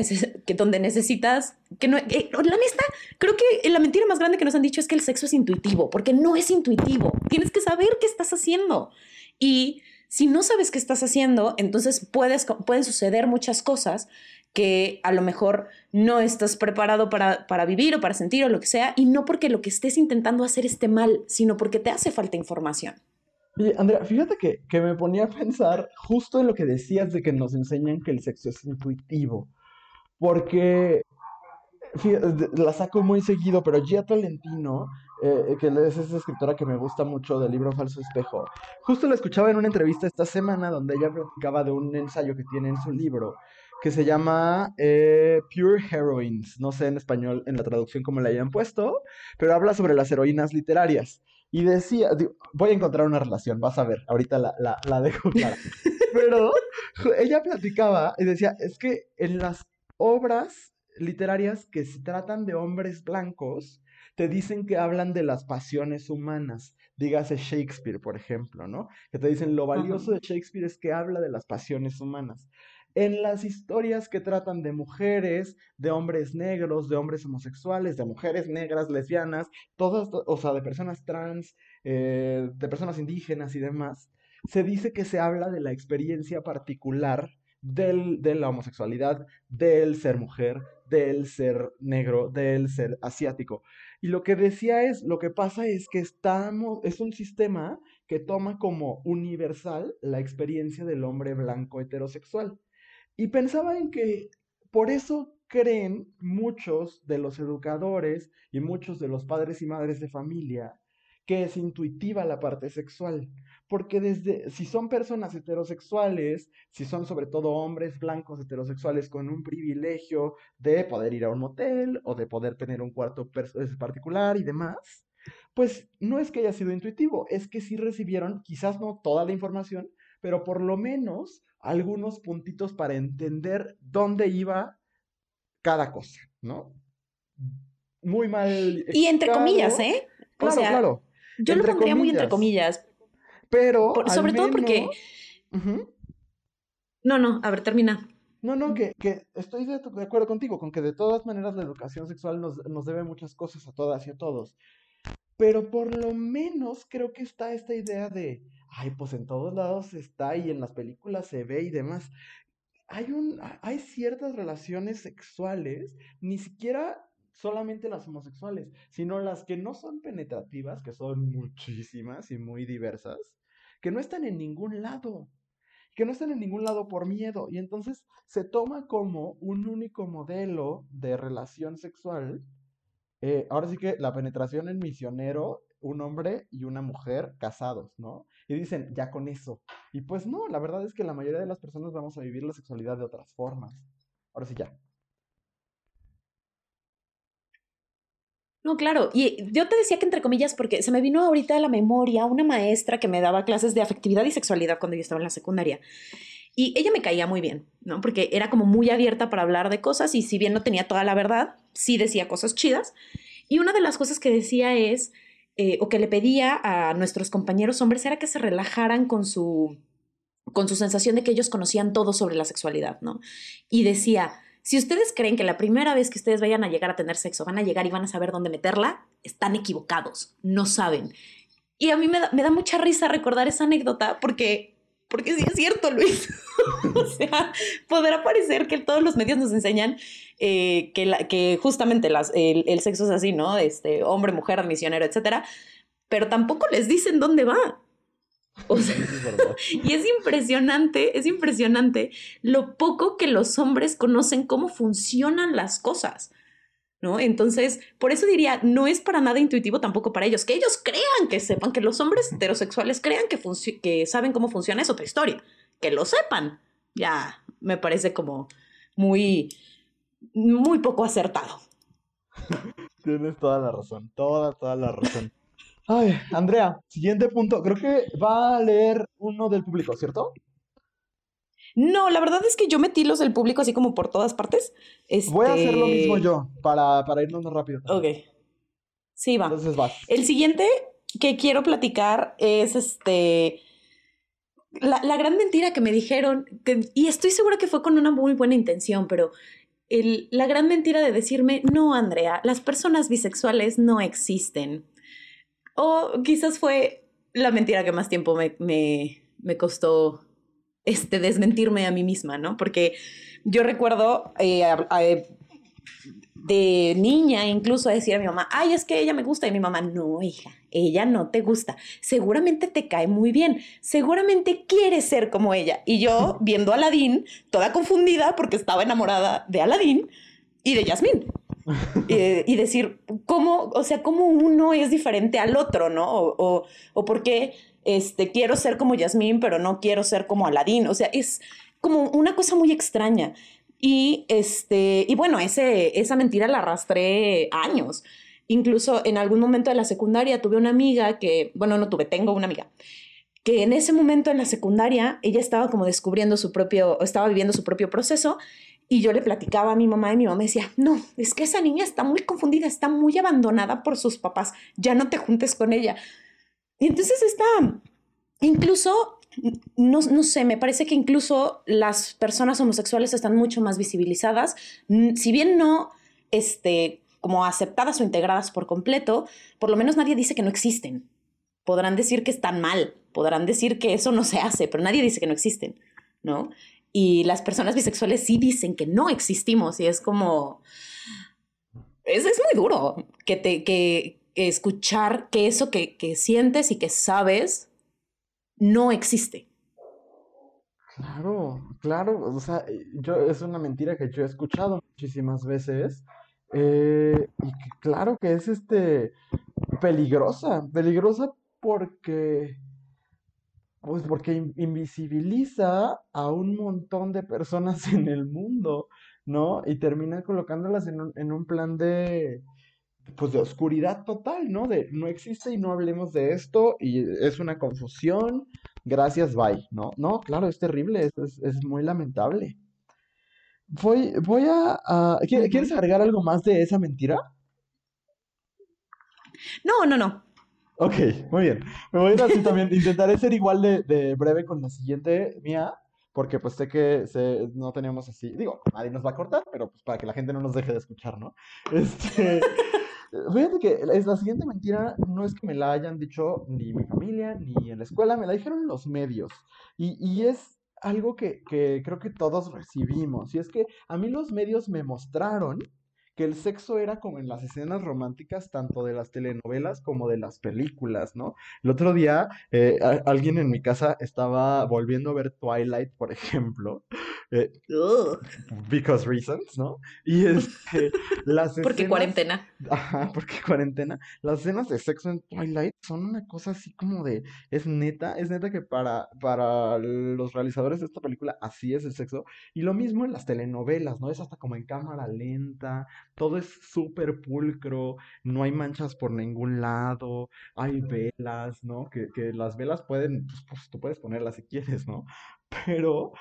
B: que donde necesitas, que no, eh, la neta, creo que la mentira más grande que nos han dicho es que el sexo es intuitivo, porque no es intuitivo, tienes que saber qué estás haciendo. Y si no sabes qué estás haciendo, entonces puedes, pueden suceder muchas cosas que a lo mejor no estás preparado para, para, vivir o para sentir o lo que sea, y no porque lo que estés intentando hacer esté mal, sino porque te hace falta información.
A: Oye, Andrea, fíjate que, que me ponía a pensar justo en lo que decías de que nos enseñan que el sexo es intuitivo, porque la saco muy seguido, pero Gia Tolentino eh, que es esa escritora que me gusta mucho del libro Falso Espejo. Justo la escuchaba en una entrevista esta semana donde ella platicaba de un ensayo que tiene en su libro que se llama eh, Pure Heroines. No sé en español, en la traducción cómo la hayan puesto, pero habla sobre las heroínas literarias. Y decía, voy a encontrar una relación, vas a ver, ahorita la, la, la dejo clara. Pero ella platicaba y decía, es que en las obras literarias que se tratan de hombres blancos, te dicen que hablan de las pasiones humanas. Dígase Shakespeare, por ejemplo, ¿no? Que te dicen lo valioso de Shakespeare es que habla de las pasiones humanas. En las historias que tratan de mujeres, de hombres negros, de hombres homosexuales, de mujeres negras, lesbianas, todas, o sea, de personas trans, eh, de personas indígenas y demás, se dice que se habla de la experiencia particular del, de la homosexualidad, del ser mujer, del ser negro, del ser asiático. Y lo que decía es, lo que pasa es que estamos, es un sistema que toma como universal la experiencia del hombre blanco heterosexual. Y pensaba en que por eso creen muchos de los educadores y muchos de los padres y madres de familia que es intuitiva la parte sexual. Porque desde, si son personas heterosexuales, si son sobre todo hombres blancos heterosexuales con un privilegio de poder ir a un motel o de poder tener un cuarto particular y demás, pues no es que haya sido intuitivo, es que sí recibieron, quizás no toda la información, pero por lo menos algunos puntitos para entender dónde iba cada cosa, ¿no? Muy mal.
B: Y entre comillas, ¿eh?
A: Claro, claro.
B: Yo lo pondría muy entre comillas.
A: Pero.
B: sobre todo porque. No, no, a ver, termina.
A: No, no, que, que estoy de, de acuerdo contigo, con que de todas maneras la educación sexual nos, nos debe muchas cosas a todas y a todos. Pero por lo menos creo que está esta idea de, ay, pues en todos lados está y en las películas se ve y demás. Hay un, hay ciertas relaciones sexuales, ni siquiera solamente las homosexuales, sino las que no son penetrativas, que son muchísimas y muy diversas, que no están en ningún lado, que no están en ningún lado por miedo, y entonces se toma como un único modelo de relación sexual. Eh, ahora sí que la penetración en misionero, un hombre y una mujer casados, ¿no? Y dicen, ya con eso. Y pues no, la verdad es que la mayoría de las personas vamos a vivir la sexualidad de otras formas. Ahora sí, ya.
B: No, claro. Y yo te decía que entre comillas, porque se me vino ahorita a la memoria una maestra que me daba clases de afectividad y sexualidad cuando yo estaba en la secundaria. Y ella me caía muy bien, ¿no? Porque era como muy abierta para hablar de cosas y si bien no tenía toda la verdad, sí decía cosas chidas. Y una de las cosas que decía es, eh, o que le pedía a nuestros compañeros hombres, era que se relajaran con su, con su sensación de que ellos conocían todo sobre la sexualidad, ¿no? Y decía, si ustedes creen que la primera vez que ustedes vayan a llegar a tener sexo van a llegar y van a saber dónde meterla, están equivocados, no saben. Y a mí me da, mucha risa recordar esa anécdota porque, porque sí es cierto, Luis. o sea, podrá parecer que todos los medios nos enseñan eh, que, la, que justamente las, el, el, sexo es así, ¿no? Este, hombre, mujer, misionero, etcétera. Pero tampoco les dicen dónde va. O sea, y es impresionante, es impresionante lo poco que los hombres conocen cómo funcionan las cosas. ¿No? Entonces, por eso diría, no es para nada intuitivo tampoco para ellos. Que ellos crean que sepan, que los hombres heterosexuales crean que, que saben cómo funciona es otra historia. Que lo sepan, ya me parece como muy, muy poco acertado.
A: Tienes toda la razón, toda, toda la razón. Ay, Andrea, siguiente punto. Creo que va a leer uno del público, ¿cierto?
B: No, la verdad es que yo metí los del público así como por todas partes. Este...
A: Voy a hacer lo mismo yo, para, para irnos más rápido.
B: También. Ok. Sí, va.
A: Entonces vas.
B: El siguiente que quiero platicar es este. La, la gran mentira que me dijeron, que, y estoy segura que fue con una muy buena intención, pero el, la gran mentira de decirme, no, Andrea, las personas bisexuales no existen. O quizás fue la mentira que más tiempo me, me, me costó este, desmentirme a mí misma, ¿no? Porque yo recuerdo eh, a, de niña incluso decir a mi mamá, ay, es que ella me gusta. Y mi mamá, no, hija, ella no te gusta. Seguramente te cae muy bien. Seguramente quieres ser como ella. Y yo, viendo a Aladín, toda confundida porque estaba enamorada de Aladín y de Yasmín. eh, y decir cómo, o sea, cómo uno es diferente al otro, ¿no? O, o, o por qué este, quiero ser como Yasmín, pero no quiero ser como Aladín. O sea, es como una cosa muy extraña. Y, este, y bueno, ese, esa mentira la arrastré años. Incluso en algún momento de la secundaria tuve una amiga que, bueno, no tuve, tengo una amiga, que en ese momento en la secundaria ella estaba como descubriendo su propio, estaba viviendo su propio proceso y yo le platicaba a mi mamá y mi mamá decía, no, es que esa niña está muy confundida, está muy abandonada por sus papás, ya no te juntes con ella. Y entonces está, incluso, no, no sé, me parece que incluso las personas homosexuales están mucho más visibilizadas, si bien no, este, como aceptadas o integradas por completo, por lo menos nadie dice que no existen. Podrán decir que están mal, podrán decir que eso no se hace, pero nadie dice que no existen, ¿no? Y las personas bisexuales sí dicen que no existimos y es como... Es, es muy duro que, te, que, escuchar que eso que, que sientes y que sabes no existe.
A: Claro, claro, o sea, yo es una mentira que yo he escuchado muchísimas veces eh, y que claro que es este peligrosa, peligrosa porque pues porque invisibiliza a un montón de personas en el mundo, ¿no? Y termina colocándolas en un, en un plan de, pues de oscuridad total, ¿no? De no existe y no hablemos de esto y es una confusión, gracias, bye, ¿no? No, claro, es terrible, es, es, es muy lamentable. Voy, voy a, a... ¿Quieres agregar algo más de esa mentira?
B: No, no, no.
A: Ok, muy bien. Me voy a ir así también. Intentaré ser igual de, de, breve con la siguiente mía, porque pues sé que no tenemos así, digo, nadie nos va a cortar, pero pues para que la gente no nos deje de escuchar, ¿no? Este, fíjate que es la siguiente mentira no es que me la hayan dicho ni mi familia ni en la escuela, me la dijeron los medios. Y, y es algo que, que creo que todos recibimos. Y es que a mí los medios me mostraron que el sexo era como en las escenas románticas, tanto de las telenovelas como de las películas, ¿no? El otro día, eh, alguien en mi casa estaba volviendo a ver Twilight, por ejemplo, eh, because reasons, ¿no? Y este, las
B: escenas... Porque cuarentena.
A: Ajá, porque cuarentena. Las escenas de sexo en Twilight son una cosa así como de, es neta, es neta que para, para los realizadores de esta película así es el sexo. Y lo mismo en las telenovelas, ¿no? Es hasta como en cámara lenta, todo es súper pulcro, no hay manchas por ningún lado, hay velas, ¿no? Que, que las velas pueden, pues, pues, tú puedes ponerlas si quieres, ¿no? Pero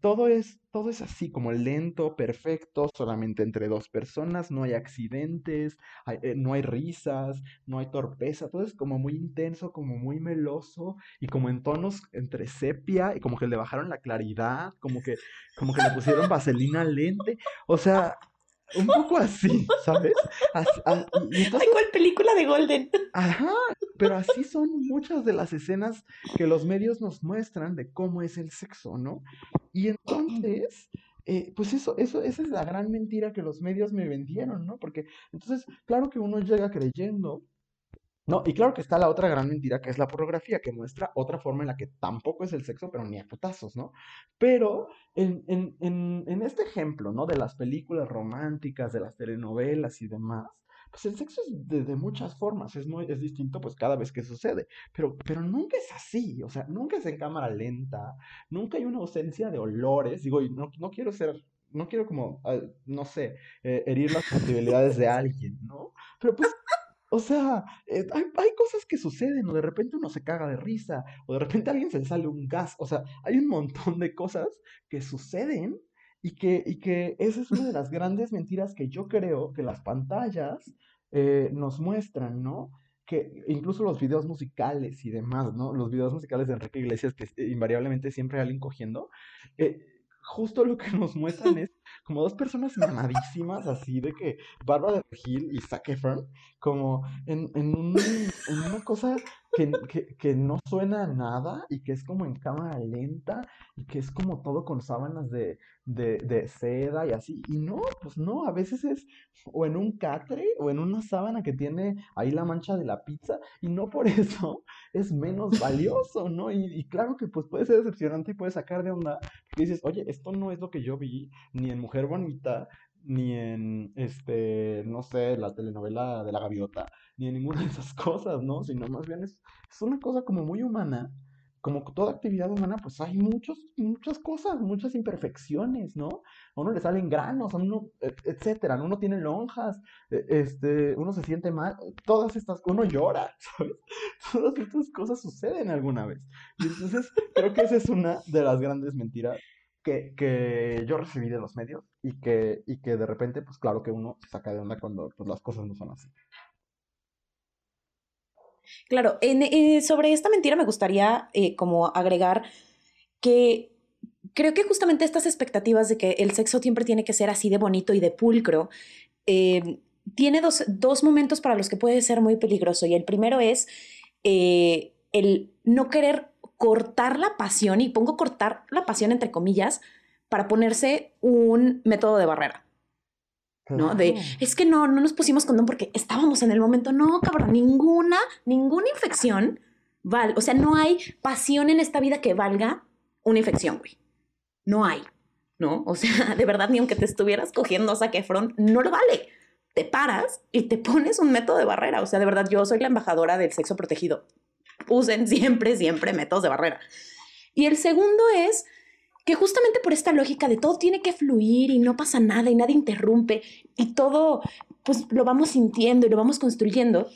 A: todo es, todo es así, como lento, perfecto, solamente entre dos personas, no hay accidentes, eh, no hay risas, no hay torpeza, todo es como muy intenso, como muy meloso y como en tonos entre sepia y como que le bajaron la claridad, como que, como que le pusieron vaselina lente, o sea, un poco así, ¿sabes? Así,
B: ¿cuál película de Golden?
A: Ajá, pero así son muchas de las escenas que los medios nos muestran de cómo es el sexo, ¿no? Y entonces, eh, pues eso, eso, esa es la gran mentira que los medios me vendieron, ¿no? Porque entonces, claro que uno llega creyendo no, y claro que está la otra gran mentira que es la pornografía, que muestra otra forma en la que tampoco es el sexo, pero ni a putazos, ¿no? Pero en, en, en, este ejemplo, ¿no? De las películas románticas, de las telenovelas y demás, pues el sexo es de, muchas formas, es, muy, es distinto pues cada vez que sucede, pero, pero nunca es así, o sea, nunca es en cámara lenta, nunca hay una ausencia de olores, digo, y no, no quiero ser no quiero como, ah, no sé, eh, herir las posibilidades de alguien, ¿no? Pero pues o sea, eh, hay, cosas que suceden, o de repente uno se caga de risa, o de repente a alguien se le sale un gas. O sea, hay un montón de cosas que suceden y que, y que esa es una de las grandes mentiras que yo creo que las pantallas eh, nos muestran, ¿no? Que incluso los videos musicales y demás, ¿no? Los videos musicales de Enrique Iglesias, que invariablemente siempre hay alguien cogiendo, eh, justo lo que nos muestran es como dos personas mamadísimas, así de que Bárbara Gil y Zac Efron, como en, en, un, en una cosa que, que, no suena a nada y que es como en cámara lenta y que es como todo con sábanas de, de, de, seda y así. Y no, pues no, a veces es o en un catre o en una sábana que tiene ahí la mancha de la pizza y no por eso es menos valioso, ¿no? Y, y claro que pues puede ser decepcionante y puede sacar de onda que dices, oye, esto no es lo que yo vi ni en Mujer Bonita, ni en, este, no sé, la telenovela de la gaviota, ni en ninguna de esas cosas, ¿no? Sino más bien es, es una cosa como muy humana como toda actividad humana, pues hay muchos, muchas cosas, muchas imperfecciones, ¿no? A uno le salen granos, a uno, etcétera, uno tiene lonjas, e, este, uno se siente mal, todas estas, uno llora, ¿sabes? Todas estas cosas suceden alguna vez. Y entonces, creo que esa es una de las grandes mentiras que, que yo recibí de los medios y que, y que de repente, pues claro que uno se saca de onda cuando pues, las cosas no son así.
B: Claro, eh, sobre esta mentira me gustaría eh, como agregar que creo que justamente estas expectativas de que el sexo siempre tiene que ser así de bonito y de pulcro, eh, tiene dos, dos, momentos para los que puede ser muy peligroso. Y el primero es el no querer cortar la pasión, y pongo cortar la pasión entre comillas, para ponerse un método de barrera. ¿no? De, es que no, no nos pusimos condón porque estábamos en el momento. No, cabrón, ninguna, ninguna infección vale. O sea, no hay pasión en esta vida que valga una infección, güey. No hay, ¿no? O sea, de verdad, ni aunque te estuvieras cogiendo a Efron, no lo vale. Te paras y te pones un método de barrera. O sea, de verdad, yo soy la embajadora del sexo protegido. Usen siempre, siempre métodos de barrera. Y el segundo es que justamente por esta lógica de todo tiene que fluir y no pasa nada y nada interrumpe y todo pues lo vamos sintiendo y lo vamos construyendo,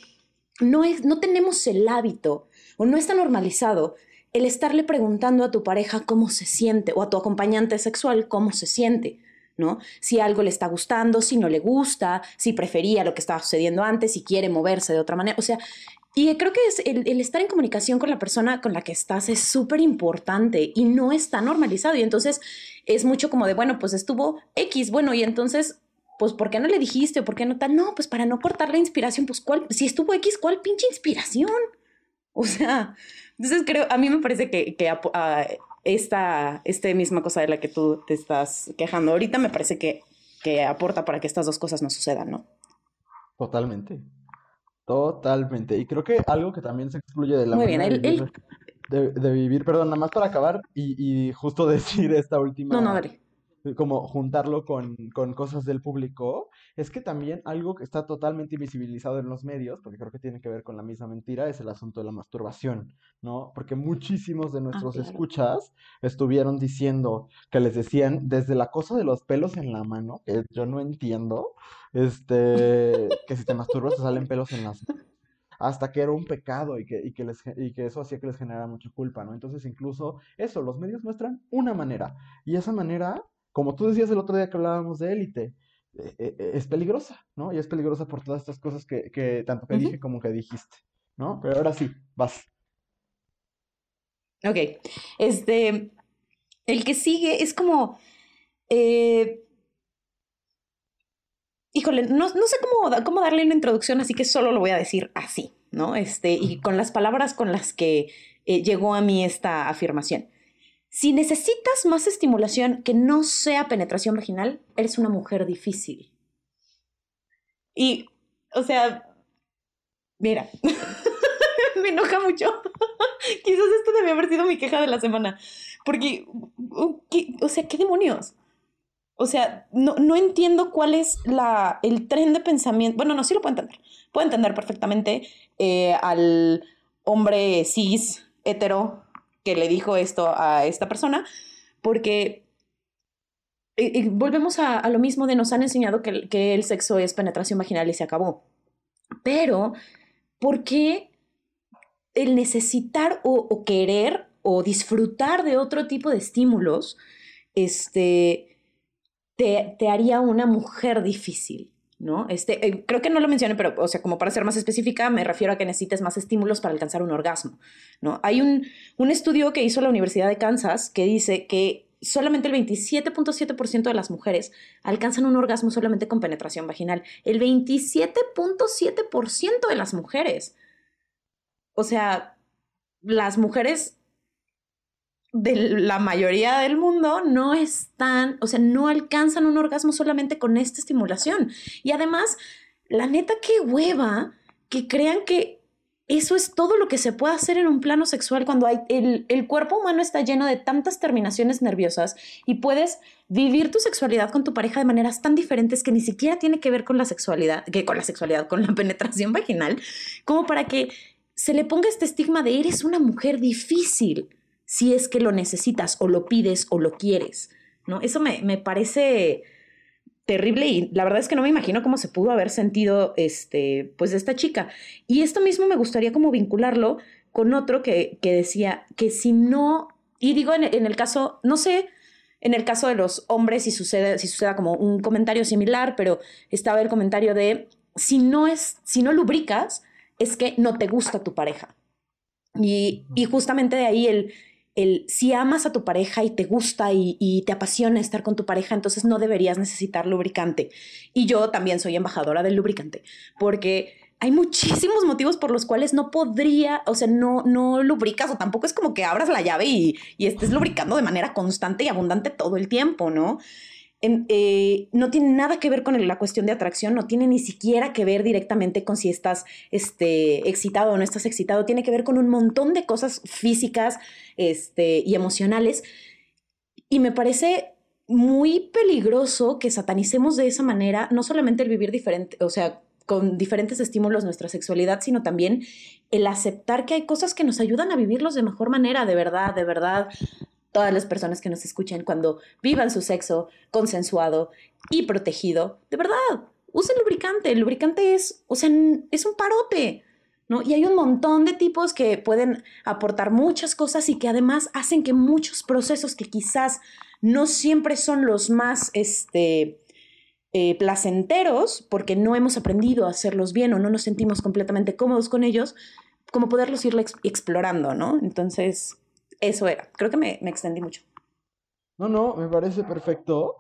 B: no, es, no tenemos el hábito o no está normalizado el estarle preguntando a tu pareja cómo se siente o a tu acompañante sexual cómo se siente. ¿no? Si algo le está gustando, si no le gusta, si prefería lo que estaba sucediendo antes, si quiere moverse de otra manera. O sea, Y creo que es el, estar en comunicación con la persona con la que estás es súper importante y no está normalizado. Y entonces es mucho como de, bueno, pues estuvo X, bueno, y entonces, pues, ¿por qué no le dijiste? ¿Por qué no tal? No, pues para no cortar la inspiración, pues, ¿cuál? Si estuvo X, ¿cuál pinche inspiración? O sea, entonces creo, a mí me parece que, que esta, esta misma cosa de la que tú te estás quejando ahorita me parece que, que aporta para que estas dos cosas no sucedan, ¿no?
A: Totalmente. Totalmente. Y creo que algo que también se excluye de la
B: Muy bien, el,
A: de, de, vivir, perdón, nada más para acabar y, y justo decir esta última.
B: No, no, dale
A: como juntarlo con, con, cosas del público, es que también algo que está totalmente invisibilizado en los medios, porque creo que tiene que ver con la misma mentira, es el asunto de la masturbación, ¿no? Porque muchísimos de ah, nuestros escuchas estuvieron diciendo que les decían desde la cosa de los pelos en la mano, que yo no entiendo, este, que si te masturbas te salen pelos en las hasta que era un pecado y que, y que, les, y que eso hacía que les generara mucha culpa, ¿no? Entonces incluso eso, los medios muestran una manera y esa manera como tú decías el otro día que hablábamos de élite, eh, eh, eh, es peligrosa, ¿no? Y es peligrosa por todas estas cosas que, que tanto que dije como que dijiste, ¿no? Pero ahora sí, vas.
B: Ok, este, el que sigue es como, eh, híjole, no, no sé cómo, cómo darle una introducción, así que solo lo voy a decir así, ¿no? Este, y con las palabras con las que llegó a mí esta afirmación. Si necesitas más estimulación que no sea penetración vaginal, eres una mujer difícil. Y, o sea, mira, me enoja mucho. Quizás esto debe haber sido mi queja de la semana. Porque, o sea, ¿qué demonios? O sea, no, no entiendo cuál es la, el tren de pensamiento. Bueno, no, sí lo puedo entender. Puedo entender perfectamente eh, al hombre cis, hetero, que le dijo esto a esta persona, porque volvemos a, lo mismo de nos han enseñado que, el sexo es penetración vaginal y se acabó. Pero, ¿por qué el necesitar o, querer o disfrutar de otro tipo de estímulos este, te, te haría una mujer difícil? ¿No? Este, eh, creo que no lo mencioné, pero, o sea, como para ser más específica, me refiero a que necesites más estímulos para alcanzar un orgasmo, ¿no? Hay un, un estudio que hizo la Universidad de Kansas que dice que solamente el 27.7% de las mujeres alcanzan un orgasmo solamente con penetración vaginal. El 27.7% de las mujeres. O sea, las mujeres de la mayoría del mundo no están, o sea, no alcanzan un orgasmo solamente con esta estimulación. Y además, la neta, qué hueva que crean que eso es todo lo que se puede hacer en un plano sexual cuando hay, el, el cuerpo humano está lleno de tantas terminaciones nerviosas y puedes vivir tu sexualidad con tu pareja de maneras tan diferentes que ni siquiera tiene que ver con la sexualidad, que con la sexualidad, con la penetración vaginal, como para que se le ponga este estigma de eres una mujer difícil si es que lo necesitas o lo pides o lo quieres, ¿no? Eso me, me parece terrible y la verdad es que no me imagino cómo se pudo haber sentido este, pues esta chica. Y esto mismo me gustaría como vincularlo con otro que, que decía que si no, y digo en, en, el caso, no sé, en el caso de los hombres si sucede, si suceda como un comentario similar, pero estaba el comentario de si no es, si no lubricas, es que no te gusta tu pareja. Y, y justamente de ahí el, el si amas a tu pareja y te gusta y, te apasiona estar con tu pareja, entonces no deberías necesitar lubricante. Y yo también soy embajadora del lubricante, porque hay muchísimos motivos por los cuales no podría, o sea, no, no lubricas o tampoco es como que abras la llave y, y estés lubricando de manera constante y abundante todo el tiempo, ¿no? Eh, no tiene nada que ver con la cuestión de atracción, no tiene ni siquiera que ver directamente con si estás este, excitado o no estás excitado, tiene que ver con un montón de cosas físicas este, y emocionales. Y me parece muy peligroso que satanicemos de esa manera, no solamente el vivir diferente, o sea, con diferentes estímulos nuestra sexualidad, sino también el aceptar que hay cosas que nos ayudan a vivirlos de mejor manera, de verdad, de verdad todas las personas que nos escuchen cuando vivan su sexo consensuado y protegido, de verdad, usen lubricante. El lubricante es, o sea, es un parote, ¿no? Y hay un montón de tipos que pueden aportar muchas cosas y que además hacen que muchos procesos que quizás no siempre son los más, este, eh, placenteros porque no hemos aprendido a hacerlos bien o no nos sentimos completamente cómodos con ellos, como poderlos ir explorando, ¿no? Entonces, eso era. Creo que me, extendí mucho.
A: No, no, me parece perfecto.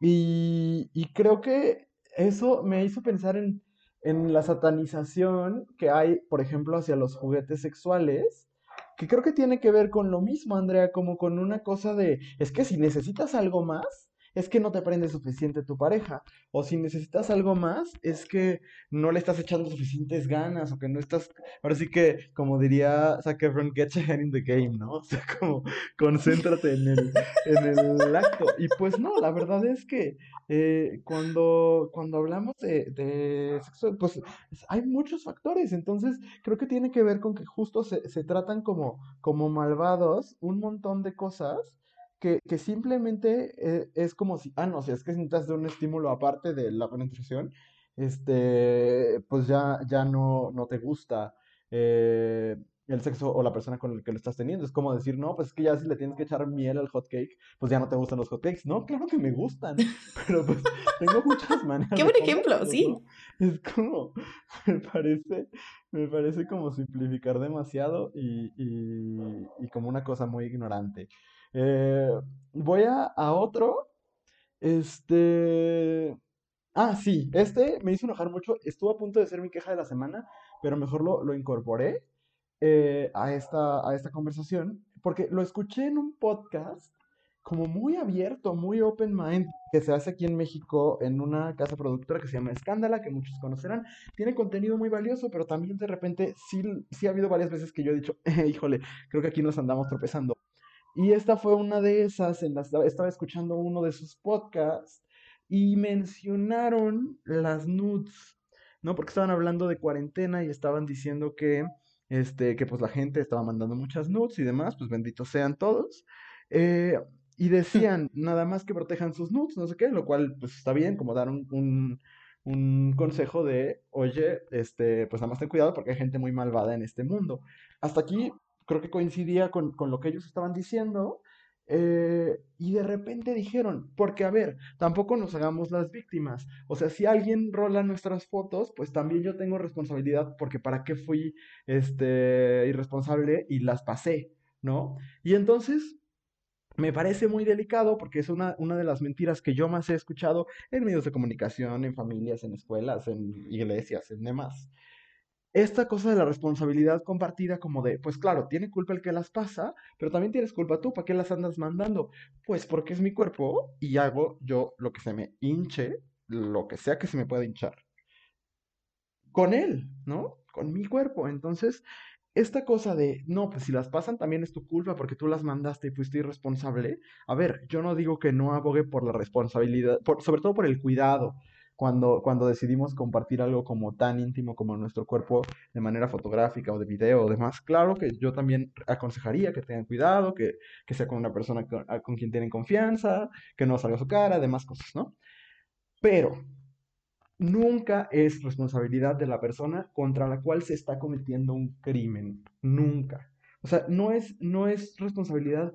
A: Y, y creo que eso me hizo pensar en, en la satanización que hay, por ejemplo, hacia los juguetes sexuales que creo que tiene que ver con lo mismo, Andrea, como con una cosa de, es que si necesitas algo más, es que no te prende suficiente tu pareja. O si necesitas algo más, es que no le estás echando suficientes ganas o que no estás, ahora sí que, como diría Zac Efron, get your in the game, ¿no? O sea, como concéntrate en el, en el acto. Y pues no, la verdad es que eh, cuando, cuando hablamos de, de, sexo, pues hay muchos factores. Entonces, creo que tiene que ver con que justo se, se tratan como, como malvados un montón de cosas que, simplemente eh, es como si, ah, no, si es que necesitas de un estímulo aparte de la penetración, este, pues ya, ya no, no te gusta eh, el sexo o la persona con la que lo estás teniendo. Es como decir, no, pues es que ya si le tienes que echar miel al hot cake, pues ya no te gustan los hot cakes. No, claro que me gustan, pero pues tengo muchas maneras.
B: Qué buen ejemplo, sí.
A: Es como, me parece, me parece como simplificar demasiado y, y, y como una cosa muy ignorante. Eh, voy a, a otro. Este. Ah, sí, este me hizo enojar mucho. Estuvo a punto de ser mi queja de la semana, pero mejor lo, lo incorporé eh, a, esta, a esta conversación, porque lo escuché en un podcast como muy abierto, muy open mind, que se hace aquí en México en una casa productora que se llama Escándala, que muchos conocerán. Tiene contenido muy valioso, pero también de repente sí, sí ha habido varias veces que yo he dicho, híjole, creo que aquí nos andamos tropezando. Y esta fue una de esas, en las, estaba escuchando uno de sus podcasts y mencionaron las nudes, ¿no? Porque estaban hablando de cuarentena y estaban diciendo que, este, que pues la gente estaba mandando muchas nudes y demás, pues benditos sean todos. Eh, y decían, nada más que protejan sus nudes, no sé qué, lo cual pues está bien, como dar un, un, un consejo de, oye, este, pues nada más ten cuidado porque hay gente muy malvada en este mundo. Hasta aquí creo que coincidía con, con lo que ellos estaban diciendo. Eh, y de repente dijeron, porque a ver, tampoco nos hagamos las víctimas. O sea, si alguien rola nuestras fotos, pues también yo tengo responsabilidad porque para qué fui este irresponsable y las pasé, ¿no? Y entonces me parece muy delicado porque es una, una de las mentiras que yo más he escuchado en medios de comunicación, en familias, en escuelas, en iglesias, en demás esta cosa de la responsabilidad compartida como de, pues claro, tiene culpa el que las pasa, pero también tienes culpa tú, ¿para qué las andas mandando? Pues porque es mi cuerpo y hago yo lo que se me hinche, lo que sea que se me pueda hinchar. Con él, ¿no? Con mi cuerpo. Entonces, esta cosa de, no, pues si las pasan también es tu culpa porque tú las mandaste y fuiste irresponsable. A ver, yo no digo que no abogue por la responsabilidad, por, sobre todo por el cuidado, cuando, cuando decidimos compartir algo como tan íntimo como nuestro cuerpo de manera fotográfica o de video o demás, claro que yo también aconsejaría que tengan cuidado, que, que sea con una persona con, con, quien tienen confianza, que no salga su cara, demás cosas, ¿no? Pero nunca es responsabilidad de la persona contra la cual se está cometiendo un crimen, nunca. O sea, no es, no es responsabilidad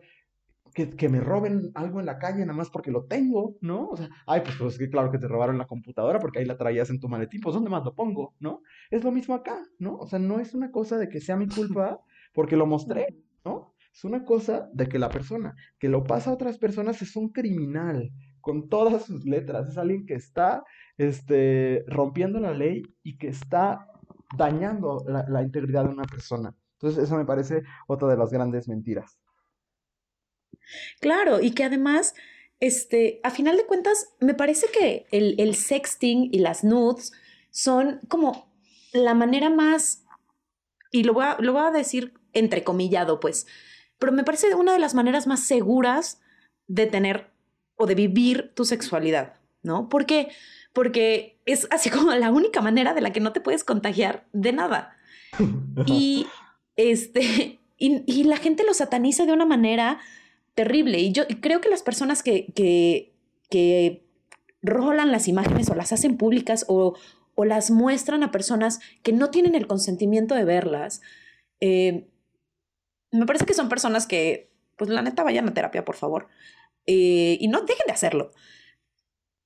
A: que, me roben algo en la calle nada más porque lo tengo, ¿no? O sea, ay, pues, pues que claro que te robaron la computadora porque ahí la traías en tu maletín, pues ¿dónde más lo pongo, no? Es lo mismo acá, ¿no? O sea, no es una cosa de que sea mi culpa porque lo mostré, ¿no? Es una cosa de que la persona que lo pasa a otras personas es un criminal con todas sus letras, es alguien que está este, rompiendo la ley y que está dañando la, la integridad de una persona. Entonces, eso me parece otra de las grandes mentiras.
B: Claro, y que además, este, a final de cuentas, me parece que el, sexting y las nudes son como la manera más, y lo voy, a, lo voy a decir entrecomillado, pues, pero me parece una de las maneras más seguras de tener o de vivir tu sexualidad, ¿no? ¿Por qué? Porque es así como la única manera de la que no te puedes contagiar de nada. Y este, y, y la gente lo sataniza de una manera terrible. Y yo creo que las personas que, que, rolan las imágenes o las hacen públicas o, o, las muestran a personas que no tienen el consentimiento de verlas, eh, me parece que son personas que, pues la neta, vayan a terapia, por favor. Eh, y no dejen de hacerlo.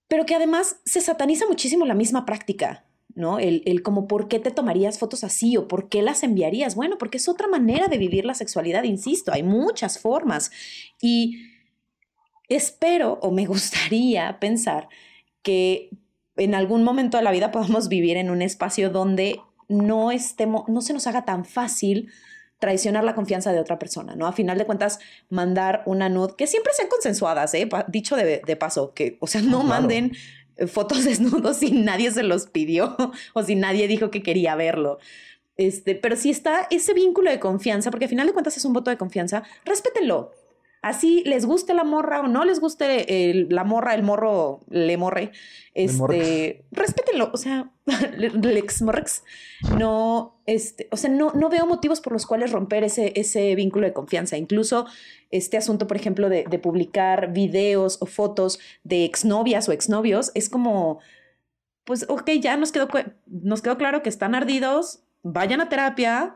B: pero que además se sataniza muchísimo la misma práctica. ¿No? El, el, como por qué te tomarías fotos así o por qué las enviarías. Bueno, porque es otra manera de vivir la sexualidad, insisto, hay muchas formas. Y espero o me gustaría pensar que en algún momento de la vida podamos vivir en un espacio donde no estemos, no se nos haga tan fácil traicionar la confianza de otra persona, ¿no? A final de cuentas, mandar una nude, que siempre sean consensuadas, ¿eh? Dicho de, paso, que, o sea, no ah, manden fotos desnudos si nadie se los pidió o si nadie dijo que quería verlo. Este, pero si está ese vínculo de confianza, porque a final de cuentas es un voto de confianza, respétenlo. Así les guste la morra o no les guste la morra, el morro, le morre, este, respétenlo, o sea, lex morrex, no, este, o sea, no, no veo motivos por los cuales romper ese, ese vínculo de confianza. Incluso este asunto, por ejemplo, de, de publicar videos o fotos de exnovias o exnovios, es como, pues, ok, ya nos quedó, nos quedó claro que están ardidos, vayan a terapia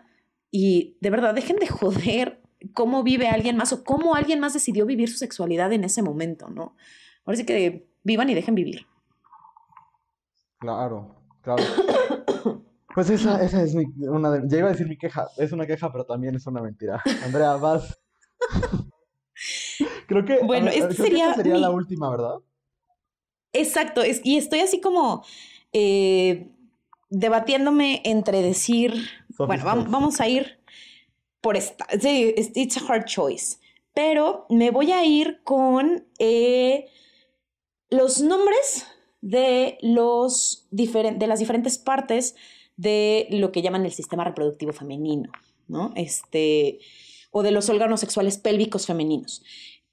B: y de verdad dejen de joder cómo vive alguien más o cómo alguien más decidió vivir su sexualidad en ese momento, ¿no? Ahora sí que vivan y dejen vivir.
A: Claro, claro. Pues esa, esa es mi, una de, ya iba a decir mi queja, es una queja, pero también es una mentira. Andrea, vas. creo que,
B: bueno, esta sería,
A: sería la última, ¿verdad?
B: Exacto, es, y estoy así como eh, debatiéndome entre decir, bueno, vamos a ir por esta. Sí, it's a hard choice. Pero me voy a ir con eh, los nombres de, los de las diferentes partes de lo que llaman el sistema reproductivo femenino, ¿no? Este, o de los órganos sexuales pélvicos femeninos.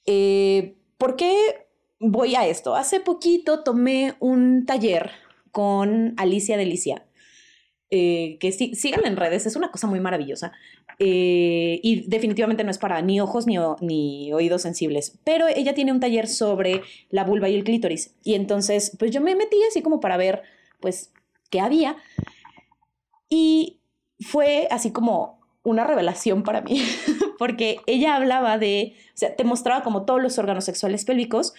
B: Eh, ¿Por qué voy a esto? Hace poquito tomé un taller con Alicia Delicia, eh, que sí, síganla en redes, es una cosa muy maravillosa. Eh, y definitivamente no es para ni ojos ni, ni, oídos sensibles, pero ella tiene un taller sobre la vulva y el clítoris. Y entonces, pues yo me metí así como para ver, pues, qué había. Y fue así como una revelación para mí, porque ella hablaba de, o sea, te mostraba como todos los órganos sexuales pélvicos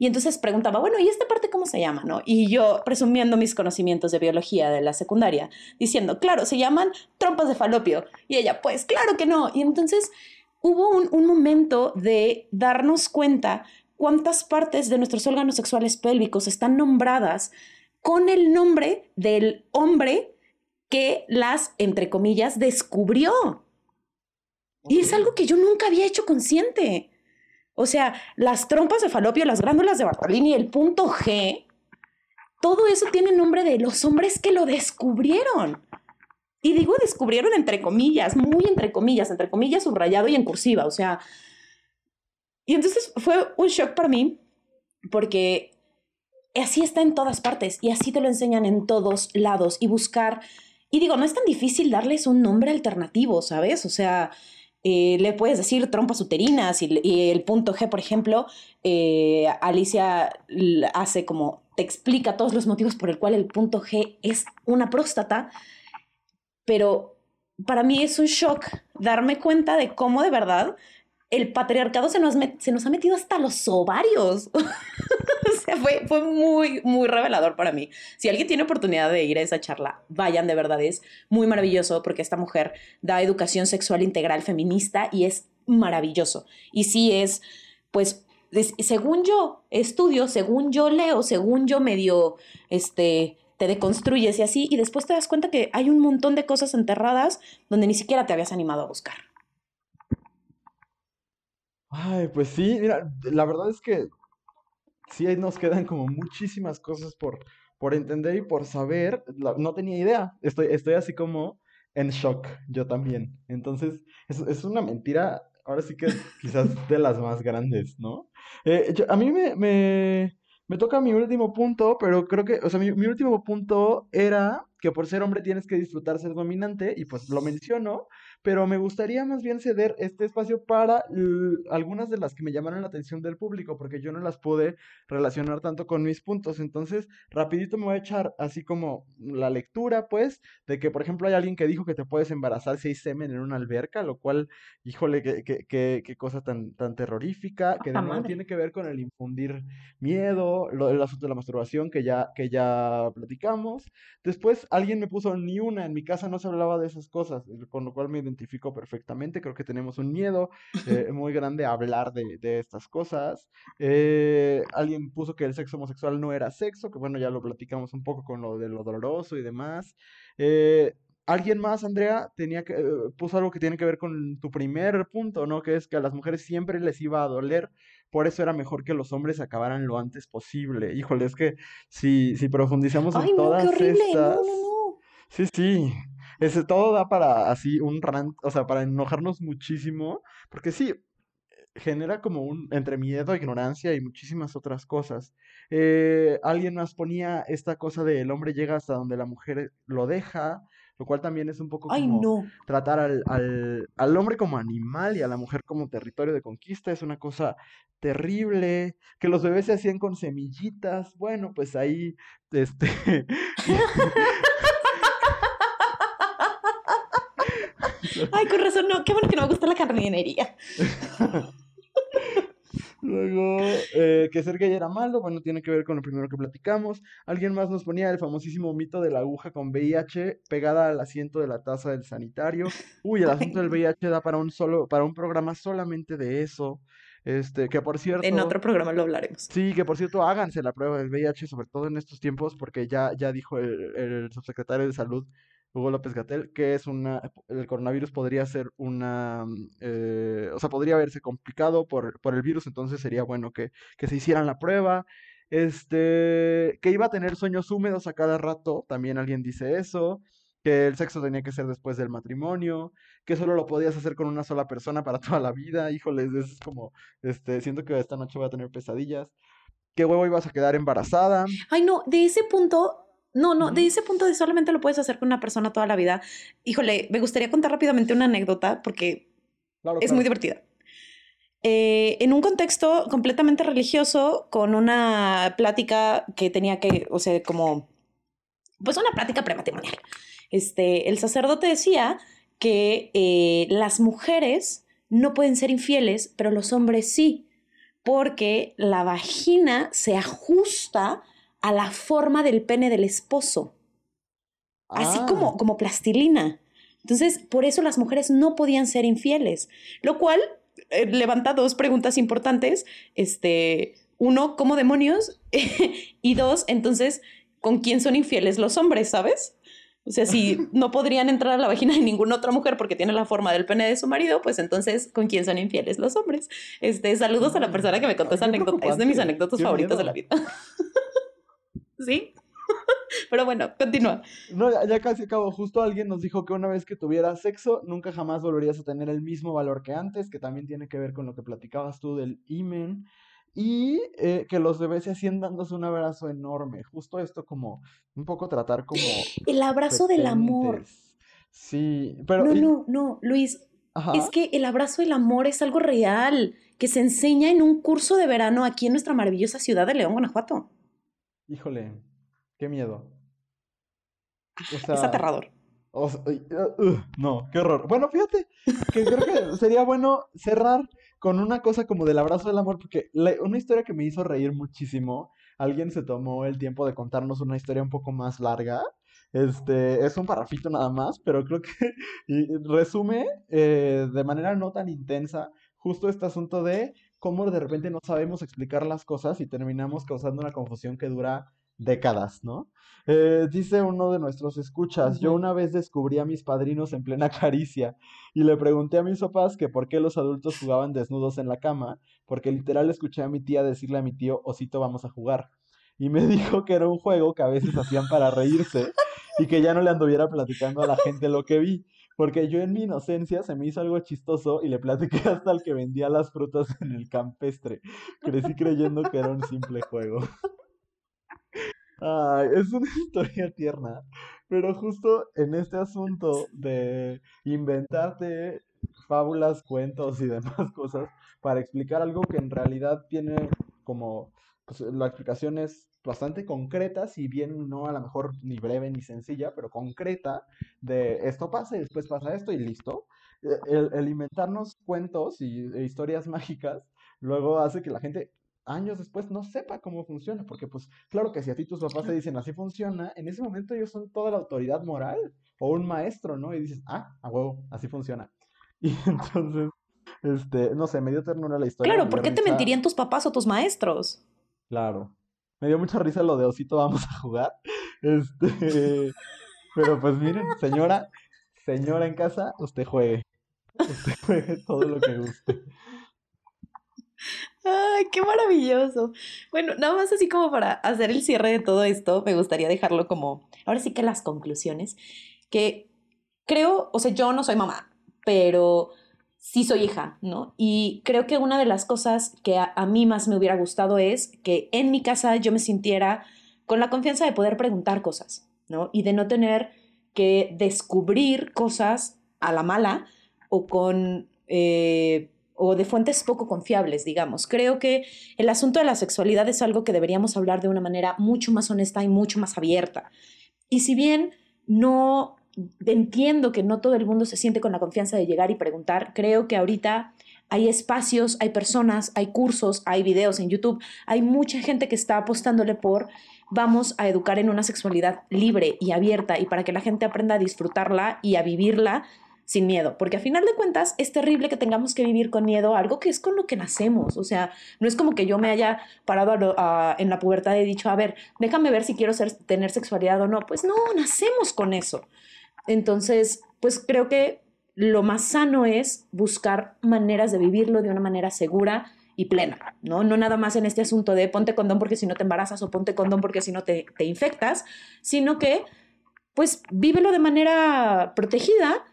B: y entonces preguntaba, bueno, ¿y esta parte cómo se llama? ¿no? Y yo, presumiendo mis conocimientos de biología de la secundaria, diciendo, claro, se llaman trompas de falopio. Y ella, pues claro que no. Y entonces hubo un, un momento de darnos cuenta cuántas partes de nuestros órganos sexuales pélvicos están nombradas con el nombre del hombre que las, entre comillas, descubrió. Y es algo que yo nunca había hecho consciente. O sea, las trompas de falopio, las glándulas de Bartolini, el punto G, todo eso tiene nombre de los hombres que lo descubrieron. Y digo descubrieron entre comillas, muy entre comillas, entre comillas subrayado y en cursiva, o sea. Y entonces fue un shock para mí, porque así está en todas partes y así te lo enseñan en todos lados y buscar. Y digo, no es tan difícil darles un nombre alternativo, ¿sabes? O sea, eh, le puedes decir trompas uterinas y, el punto G, por ejemplo, eh, Alicia hace como, te explica todos los motivos por el cual el punto G es una próstata, pero para mí es un shock darme cuenta de cómo de verdad el patriarcado se nos, se nos ha metido hasta los ovarios. fue muy, muy revelador para mí. Si alguien tiene oportunidad de ir a esa charla, vayan, de verdad, es muy maravilloso porque esta mujer da educación sexual integral feminista y es maravilloso. Y sí es, pues, según yo estudio, según yo leo, según yo medio, este, te deconstruyes y así, y después te das cuenta que hay un montón de cosas enterradas donde ni siquiera te habías animado a buscar.
A: Ay, pues sí, mira, la verdad es que sí nos quedan como muchísimas cosas por, por entender y por saber. no tenía idea. Estoy, estoy así como en shock, yo también. Entonces, es, es una mentira, ahora sí que quizás de las más grandes, ¿no? Eh, a mí me, me, me, toca mi último punto, pero creo que, o sea, mi, mi último punto era que por ser hombre tienes que disfrutar ser dominante, y pues lo menciono, pero me gustaría más bien ceder este espacio para algunas de las que me llamaron la atención del público, porque yo no las pude relacionar tanto con mis puntos. Entonces, rapidito me voy a echar así como la lectura, pues, de que, por ejemplo, hay alguien que dijo que te puedes embarazar si hay semen en una alberca, lo cual, híjole, qué, qué, qué, cosa tan, tan terrorífica, que de nuevo tiene que ver con el infundir miedo, lo, el asunto de la masturbación que ya, que ya platicamos. Después, alguien me puso ni una, en mi casa no se hablaba de esas cosas, con lo cual me identifico perfectamente. Creo que tenemos un miedo eh, muy grande a hablar de, estas cosas. Eh, alguien puso que el sexo homosexual no era sexo, que bueno, ya lo platicamos un poco con lo de lo doloroso y demás. Eh, alguien más, Andrea, tenía que, puso algo que tiene que ver con tu primer punto, ¿no? Que es que a las mujeres siempre les iba a doler, por eso era mejor que los hombres acabaran lo antes posible. Híjole, es que si, si profundizamos en todas estas. Sí, sí. Ese, todo da para así un rant, o sea, para enojarnos muchísimo, porque sí, genera como un entre miedo, ignorancia y muchísimas otras cosas. Eh, alguien más ponía esta cosa de el hombre llega hasta donde la mujer lo deja, lo cual también es un poco como tratar al, al, al, hombre como animal y a la mujer como territorio de conquista, es una cosa terrible, que los bebés se hacían con semillitas, bueno, pues ahí, este...
B: Ay, con razón, no, qué bueno que no me gusta la jardinería.
A: Que ser gay era malo, bueno, tiene que ver con lo primero que platicamos. Alguien más nos ponía el famosísimo mito de la aguja con VIH pegada al asiento de la taza del sanitario. Uy, el asunto del VIH da para un solo, para un programa solamente de eso. Este, que por cierto.
B: En otro programa lo hablaremos.
A: Sí, que por cierto, háganse la prueba del VIH, sobre todo en estos tiempos, porque ya, ya dijo el, el subsecretario de Salud Hugo López Gatel, que es una, el coronavirus podría ser una, eh, o sea, podría haberse complicado por, por el virus, entonces sería bueno que, que, se hicieran la prueba. Este, que iba a tener sueños húmedos a cada rato, también alguien dice eso, que el sexo tenía que ser después del matrimonio, que solo lo podías hacer con una sola persona para toda la vida, híjole, es como, este, siento que esta noche voy a tener pesadillas. ¿Qué huevo ibas a quedar embarazada?
B: Ay, no, de ese punto no, no, de ese punto de solamente lo puedes hacer con una persona toda la vida. Híjole, me gustaría contar rápidamente una anécdota porque es muy divertida. Eh, en un contexto completamente religioso, con una plática que tenía que, o sea, como, pues una plática prematrimonial. Este, el sacerdote decía que eh, las mujeres no pueden ser infieles, pero los hombres sí, porque la vagina se ajusta a la forma del pene del esposo. Así ah. como, como plastilina. Entonces, por eso las mujeres no podían ser infieles, lo cual eh, levanta dos preguntas importantes. Este, uno, ¿cómo demonios? y dos, entonces, ¿con quién son infieles los hombres, sabes? O sea, si no podrían entrar a la vagina de ninguna otra mujer porque tiene la forma del pene de su marido, pues entonces, ¿con quién son infieles los hombres? Este, saludos a la persona que me contó esa anécdota. Es de mis anécdotas favoritas de la vida. ¿Sí? Pero bueno, continúa.
A: No, ya, casi acabo. Justo alguien nos dijo que una vez que tuvieras sexo, nunca jamás volverías a tener el mismo valor que antes, que también tiene que ver con lo que platicabas tú del imen. Y eh, que los bebés se hacían dándose un abrazo enorme. Justo esto como un poco tratar como...
B: El abrazo del amor.
A: Sí, pero...
B: No, no, no, Luis. Es que el abrazo del amor es algo real, que se enseña en un curso de verano aquí en nuestra maravillosa ciudad de León, Guanajuato.
A: Híjole, qué miedo.
B: es aterrador.
A: Uh, no, qué horror. Bueno, fíjate que creo que sería bueno cerrar con una cosa como del abrazo del amor, porque una historia que me hizo reír muchísimo, alguien se tomó el tiempo de contarnos una historia un poco más larga. Este, es un parrafito nada más, pero creo que resume eh, de manera no tan intensa justo este asunto de cómo de repente no sabemos explicar las cosas y terminamos causando una confusión que dura décadas, ¿no? Eh, dice uno de nuestros escuchas, yo una vez descubrí a mis padrinos en plena caricia y le pregunté a mis papás que por qué los adultos jugaban desnudos en la cama, porque literal escuché a mi tía decirle a mi tío, osito, vamos a jugar. Y me dijo que era un juego que a veces hacían para reírse y que ya no le anduviera platicando a la gente lo que vi. Porque yo en mi inocencia se me hizo algo chistoso y le platiqué hasta el que vendía las frutas en el campestre. Crecí creyendo que era un simple juego. Ay, es una historia tierna. Pero justo en este asunto de inventarte fábulas, cuentos y demás cosas para explicar algo que en realidad tiene como, pues la explicación es bastante concreta, si bien no a lo mejor ni breve ni sencilla, pero concreta, de esto pasa y después pasa esto y listo. E, el, inventarnos cuentos y, e historias mágicas luego hace que la gente años después no sepa cómo funciona, porque pues claro que si a ti tus papás te dicen así funciona, en ese momento ellos son toda la autoridad moral o un maestro, ¿no? Y dices, ah, a huevo, así funciona. Y entonces, este, no sé, me dio ternura la historia.
B: Claro, ¿por qué te mentirían tus papás o tus maestros?
A: Claro. Me dio mucha risa lo de Osito, vamos a jugar. Este, pero pues miren, señora, señora en casa, usted juegue. Usted juegue todo lo que guste.
B: Ay, qué maravilloso. Bueno, nada más así como para hacer el cierre de todo esto, me gustaría dejarlo como, ahora sí que las conclusiones, que creo, o sea, yo no soy mamá, pero sí soy hija, ¿no? Y creo que una de las cosas que a, mí más me hubiera gustado es que en mi casa yo me sintiera con la confianza de poder preguntar cosas, ¿no? Y de no tener que descubrir cosas a la mala o con... Eh, o de fuentes poco confiables, digamos. Creo que el asunto de la sexualidad es algo que deberíamos hablar de una manera mucho más honesta y mucho más abierta. Y si bien no entiendo que no todo el mundo se siente con la confianza de llegar y preguntar. Creo que ahorita hay espacios, hay personas, hay cursos, hay videos en YouTube, hay mucha gente que está apostándole por vamos a educar en una sexualidad libre y abierta y para que la gente aprenda a disfrutarla y a vivirla sin miedo, porque a final de cuentas es terrible que tengamos que vivir con miedo algo que es con lo que nacemos, o sea, no es como que yo me haya parado en la pubertad y dicho, a ver, déjame ver si quiero ser, tener sexualidad o no, pues no, nacemos con eso. Entonces, pues creo que lo más sano es buscar maneras de vivirlo de una manera segura y plena, ¿no? No nada más en este asunto de ponte condón porque si no te embarazas o ponte condón porque si no te, te infectas, sino que, pues, vívelo de manera protegida,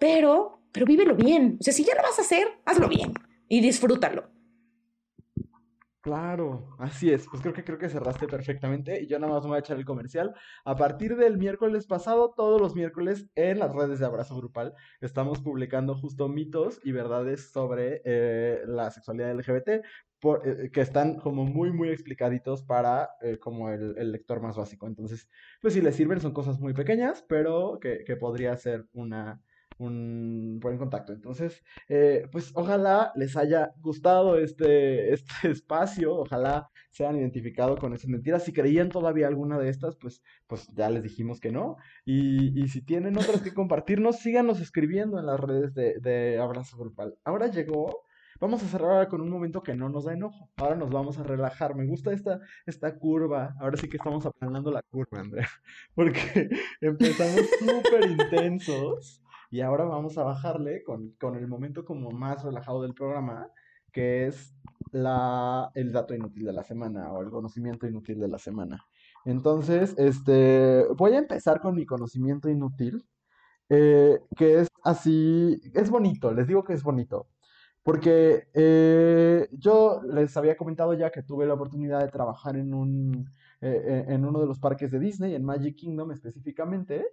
B: pero, pero vívelo bien. O sea, si ya lo vas a hacer, hazlo bien y disfrútalo.
A: Claro, así es. Pues creo que creo que cerraste perfectamente y yo nada más me voy a echar el comercial. A partir del miércoles pasado, todos los miércoles en las redes de Abrazo Grupal estamos publicando justo mitos y verdades sobre eh, la sexualidad LGBT por, eh, que están como muy muy explicaditos para eh, como el, el, lector más básico. Entonces, pues si les sirven son cosas muy pequeñas, pero que, que podría ser una un buen contacto. Entonces, eh, pues ojalá les haya gustado este, este espacio, ojalá se hayan identificado con esas mentiras. Si creían todavía alguna de estas, pues, pues ya les dijimos que no. Y, y si tienen otras que compartirnos, síganos escribiendo en las redes de, de Abrazo Grupal. Ahora llegó Vamos a cerrar ahora con un momento que no nos da enojo. Ahora nos vamos a relajar. Me gusta esta, esta curva. Ahora sí que estamos aplanando la curva, Andrea. Porque empezamos súper intensos y ahora vamos a bajarle con, el momento como más relajado del programa, que es la, el dato inútil de la semana o el conocimiento inútil de la semana. Entonces, este, voy a empezar con mi conocimiento inútil, eh, que es así, es bonito, les digo que es bonito, porque eh, yo les había comentado ya que tuve la oportunidad de trabajar en un, eh, en uno de los parques de Disney, en Magic Kingdom específicamente,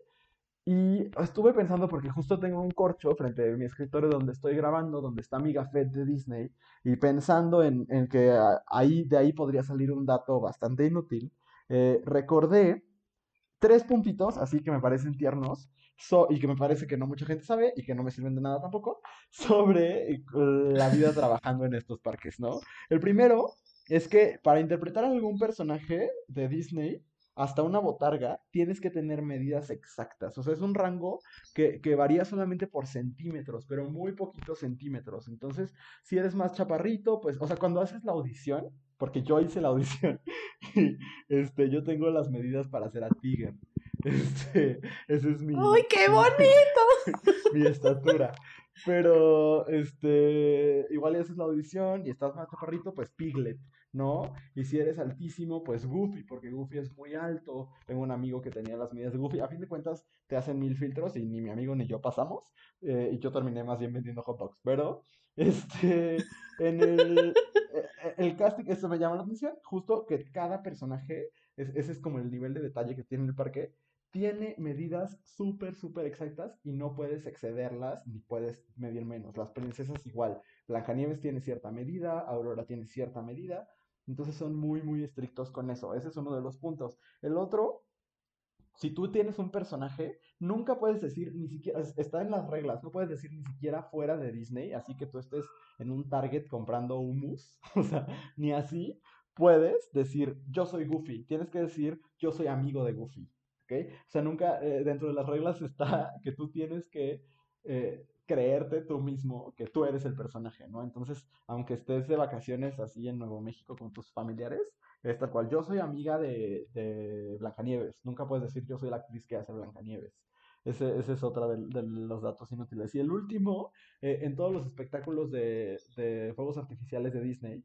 A: y estuve pensando porque justo tengo un corcho frente a mi escritorio donde estoy grabando, donde está mi gafet de Disney, y pensando en, que ahí, de ahí podría salir un dato bastante inútil, eh, recordé tres puntitos, así que me parecen tiernos, y que me parece que no mucha gente sabe y que no me sirven de nada tampoco, sobre eh, la vida trabajando en estos parques, ¿no? El primero es que para interpretar a algún personaje de Disney, hasta una botarga, tienes que tener medidas exactas. O sea, es un rango que, varía solamente por centímetros, pero muy poquitos centímetros. Entonces, si eres más chaparrito, pues, o sea, cuando haces la audición, porque yo hice la audición, este, yo tengo las medidas para hacer a Tiger. Este, ese es mi.
B: ¡Uy, qué bonito!
A: mi estatura. Pero, este, igual haces la audición y estás más chaparrito, pues Piglet. ¿No? Y si eres altísimo, pues Goofy, porque Goofy es muy alto. Tengo un amigo que tenía las medidas de Goofy. A fin de cuentas, te hacen mil filtros y ni mi amigo ni yo pasamos. Eh, y yo terminé más bien vendiendo hot dogs. Pero, este, en el, eh, el casting, eso me llama la atención. Justo que cada personaje, ese es como el nivel de detalle que tiene el parque tiene medidas súper, súper exactas y no puedes excederlas ni puedes medir menos. Las princesas igual. Blancanieves tiene cierta medida, Aurora tiene cierta medida, entonces son muy, muy estrictos con eso. Ese es uno de los puntos. El otro, si tú tienes un personaje, nunca puedes decir, ni siquiera, está en las reglas, no puedes decir ni siquiera fuera de Disney, así que tú estés en un Target comprando humus, o sea, ni así puedes decir, yo soy Goofy, tienes que decir, yo soy amigo de Goofy. O sea, nunca eh, dentro de las reglas está que tú tienes que eh, creerte tú mismo que tú eres el personaje, ¿no? Entonces, aunque estés de vacaciones así en Nuevo México con tus familiares, es tal cual, yo soy amiga de, de Blancanieves, nunca puedes decir yo soy la actriz que hace Blancanieves. Ese, ese es otro de, los datos inútiles. Y el último, eh, en todos los espectáculos de, de fuegos artificiales de Disney,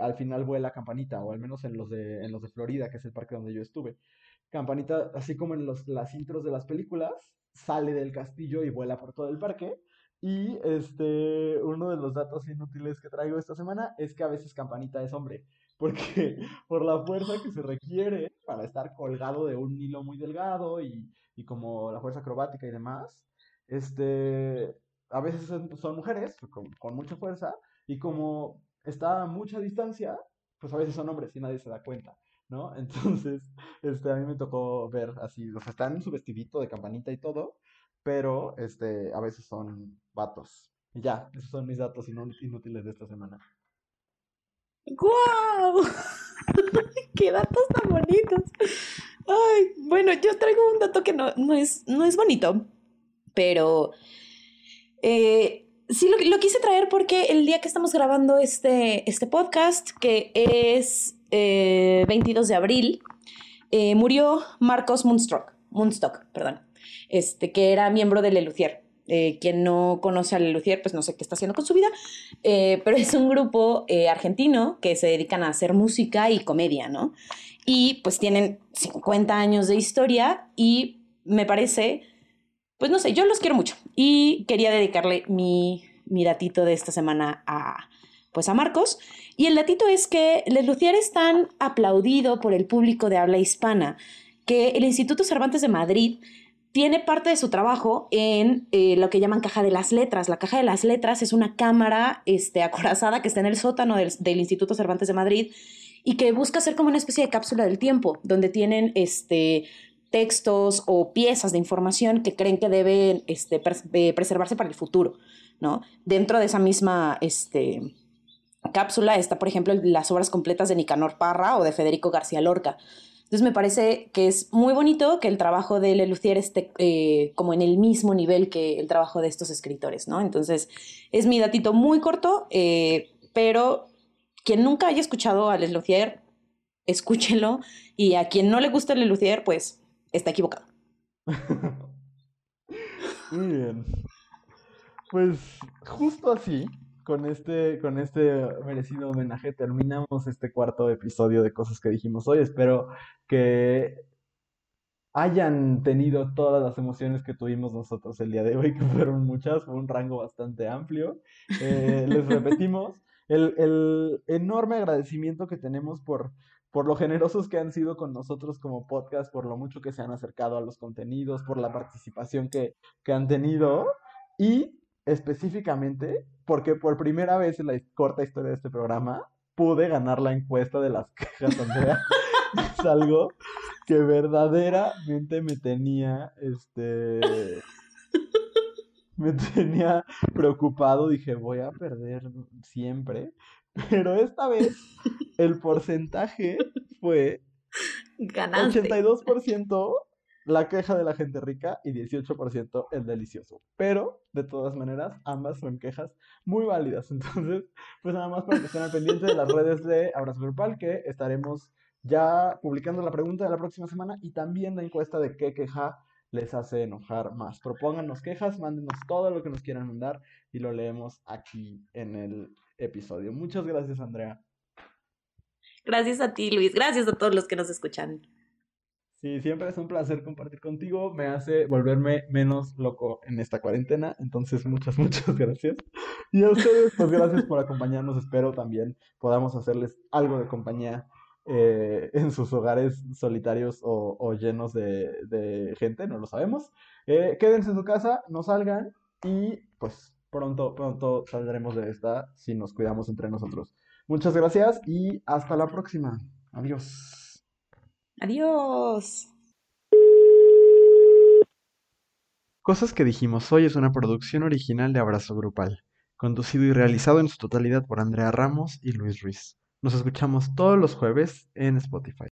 A: al final vuela Campanita, o al menos en los, de, en los de Florida, que es el parque donde yo estuve. Campanita, así como en los, las intros de las películas, sale del castillo y vuela por todo el parque. Y este, uno de los datos inútiles que traigo esta semana es que a veces Campanita es hombre, porque por la fuerza que se requiere para estar colgado de un hilo muy delgado y, y como la fuerza acrobática y demás, este, a veces son, mujeres con, con, mucha fuerza y como está a mucha distancia, pues a veces son hombres y nadie se da cuenta. ¿No? Entonces, este, a mí me tocó ver así, o sea, están en su vestidito de campanita y todo, pero este, a veces son vatos. Y ya, esos son mis datos inútiles de esta semana.
B: ¡Guau! ¡Qué datos tan bonitos! Ay, bueno, yo traigo un dato que no, no, es, no es bonito, pero eh, sí lo, lo, quise traer porque el día que estamos grabando este, este podcast, que es 22 eh, de abril, eh, murió Marcos Munstock, perdón, este, que era miembro de Lelucier. Eh, quien no conoce a Lelucier, pues no sé qué está haciendo con su vida, pero es un grupo argentino que se dedican a hacer música y comedia, ¿no? Y pues tienen 50 años de historia y me parece, pues no sé, yo los quiero mucho y quería dedicarle mi, mi datito de esta semana a, pues a Marcos. Y el datito es que Les Lucier es tan aplaudido por el público de habla hispana que el Instituto Cervantes de Madrid tiene parte de su trabajo en eh, lo que llaman caja de las letras. La caja de las letras es una cámara este, acorazada que está en el sótano del, Instituto Cervantes de Madrid y que busca ser como una especie de cápsula del tiempo, donde tienen este, textos o piezas de información que creen que deben este, eh, preservarse para el futuro, ¿no? Dentro de esa misma este, cápsula está, por ejemplo, las obras completas de Nicanor Parra o de Federico García Lorca. Entonces me parece que es muy bonito que el trabajo de Lelucier esté eh, como en el mismo nivel que el trabajo de estos escritores, ¿no? Entonces es mi datito muy corto, eh, pero quien nunca haya escuchado a Lelucier, escúchelo y a quien no le gusta Lelucier, pues está equivocado.
A: muy bien. Pues justo así con este, con este merecido homenaje terminamos este cuarto episodio de cosas que dijimos hoy. Espero que hayan tenido todas las emociones que tuvimos nosotros el día de hoy, que fueron muchas, fue un rango bastante amplio. Eh, les repetimos el, el, enorme agradecimiento que tenemos por, por lo generosos que han sido con nosotros como podcast, por lo mucho que se han acercado a los contenidos, por la participación que, que han tenido y específicamente porque por primera vez en la corta historia de este programa pude ganar la encuesta de las quejas, Andrea. es algo que verdaderamente me tenía, este, me tenía preocupado. Dije, voy a perder siempre. Pero esta vez el porcentaje fue
B: Ganaste.
A: 82% la queja de la gente rica y 18% el delicioso. Pero, de todas maneras, ambas son quejas muy válidas. Entonces, pues nada más para que estén al pendiente de las redes de Abrazo Grupal, que estaremos ya publicando la pregunta de la próxima semana y también la encuesta de qué queja les hace enojar más. Propónganos quejas, mándenos todo lo que nos quieran mandar y lo leemos aquí en el episodio. Muchas gracias, Andrea.
B: Gracias a ti, Luis. Gracias a todos los que nos escuchan.
A: Sí, siempre es un placer compartir contigo. Me hace volverme menos loco en esta cuarentena. Entonces, muchas, muchas gracias. Y a ustedes, pues gracias por acompañarnos. Espero también podamos hacerles algo de compañía eh, en sus hogares solitarios o, llenos de, gente, no lo sabemos. Eh, quédense en su casa, no salgan y pues pronto, pronto saldremos de esta si nos cuidamos entre nosotros. Muchas gracias y hasta la próxima. Adiós.
B: Adiós.
A: Cosas que dijimos hoy es una producción original de Abrazo Grupal, conducido y realizado en su totalidad por Andrea Ramos y Luis Ruiz. Nos escuchamos todos los jueves en Spotify.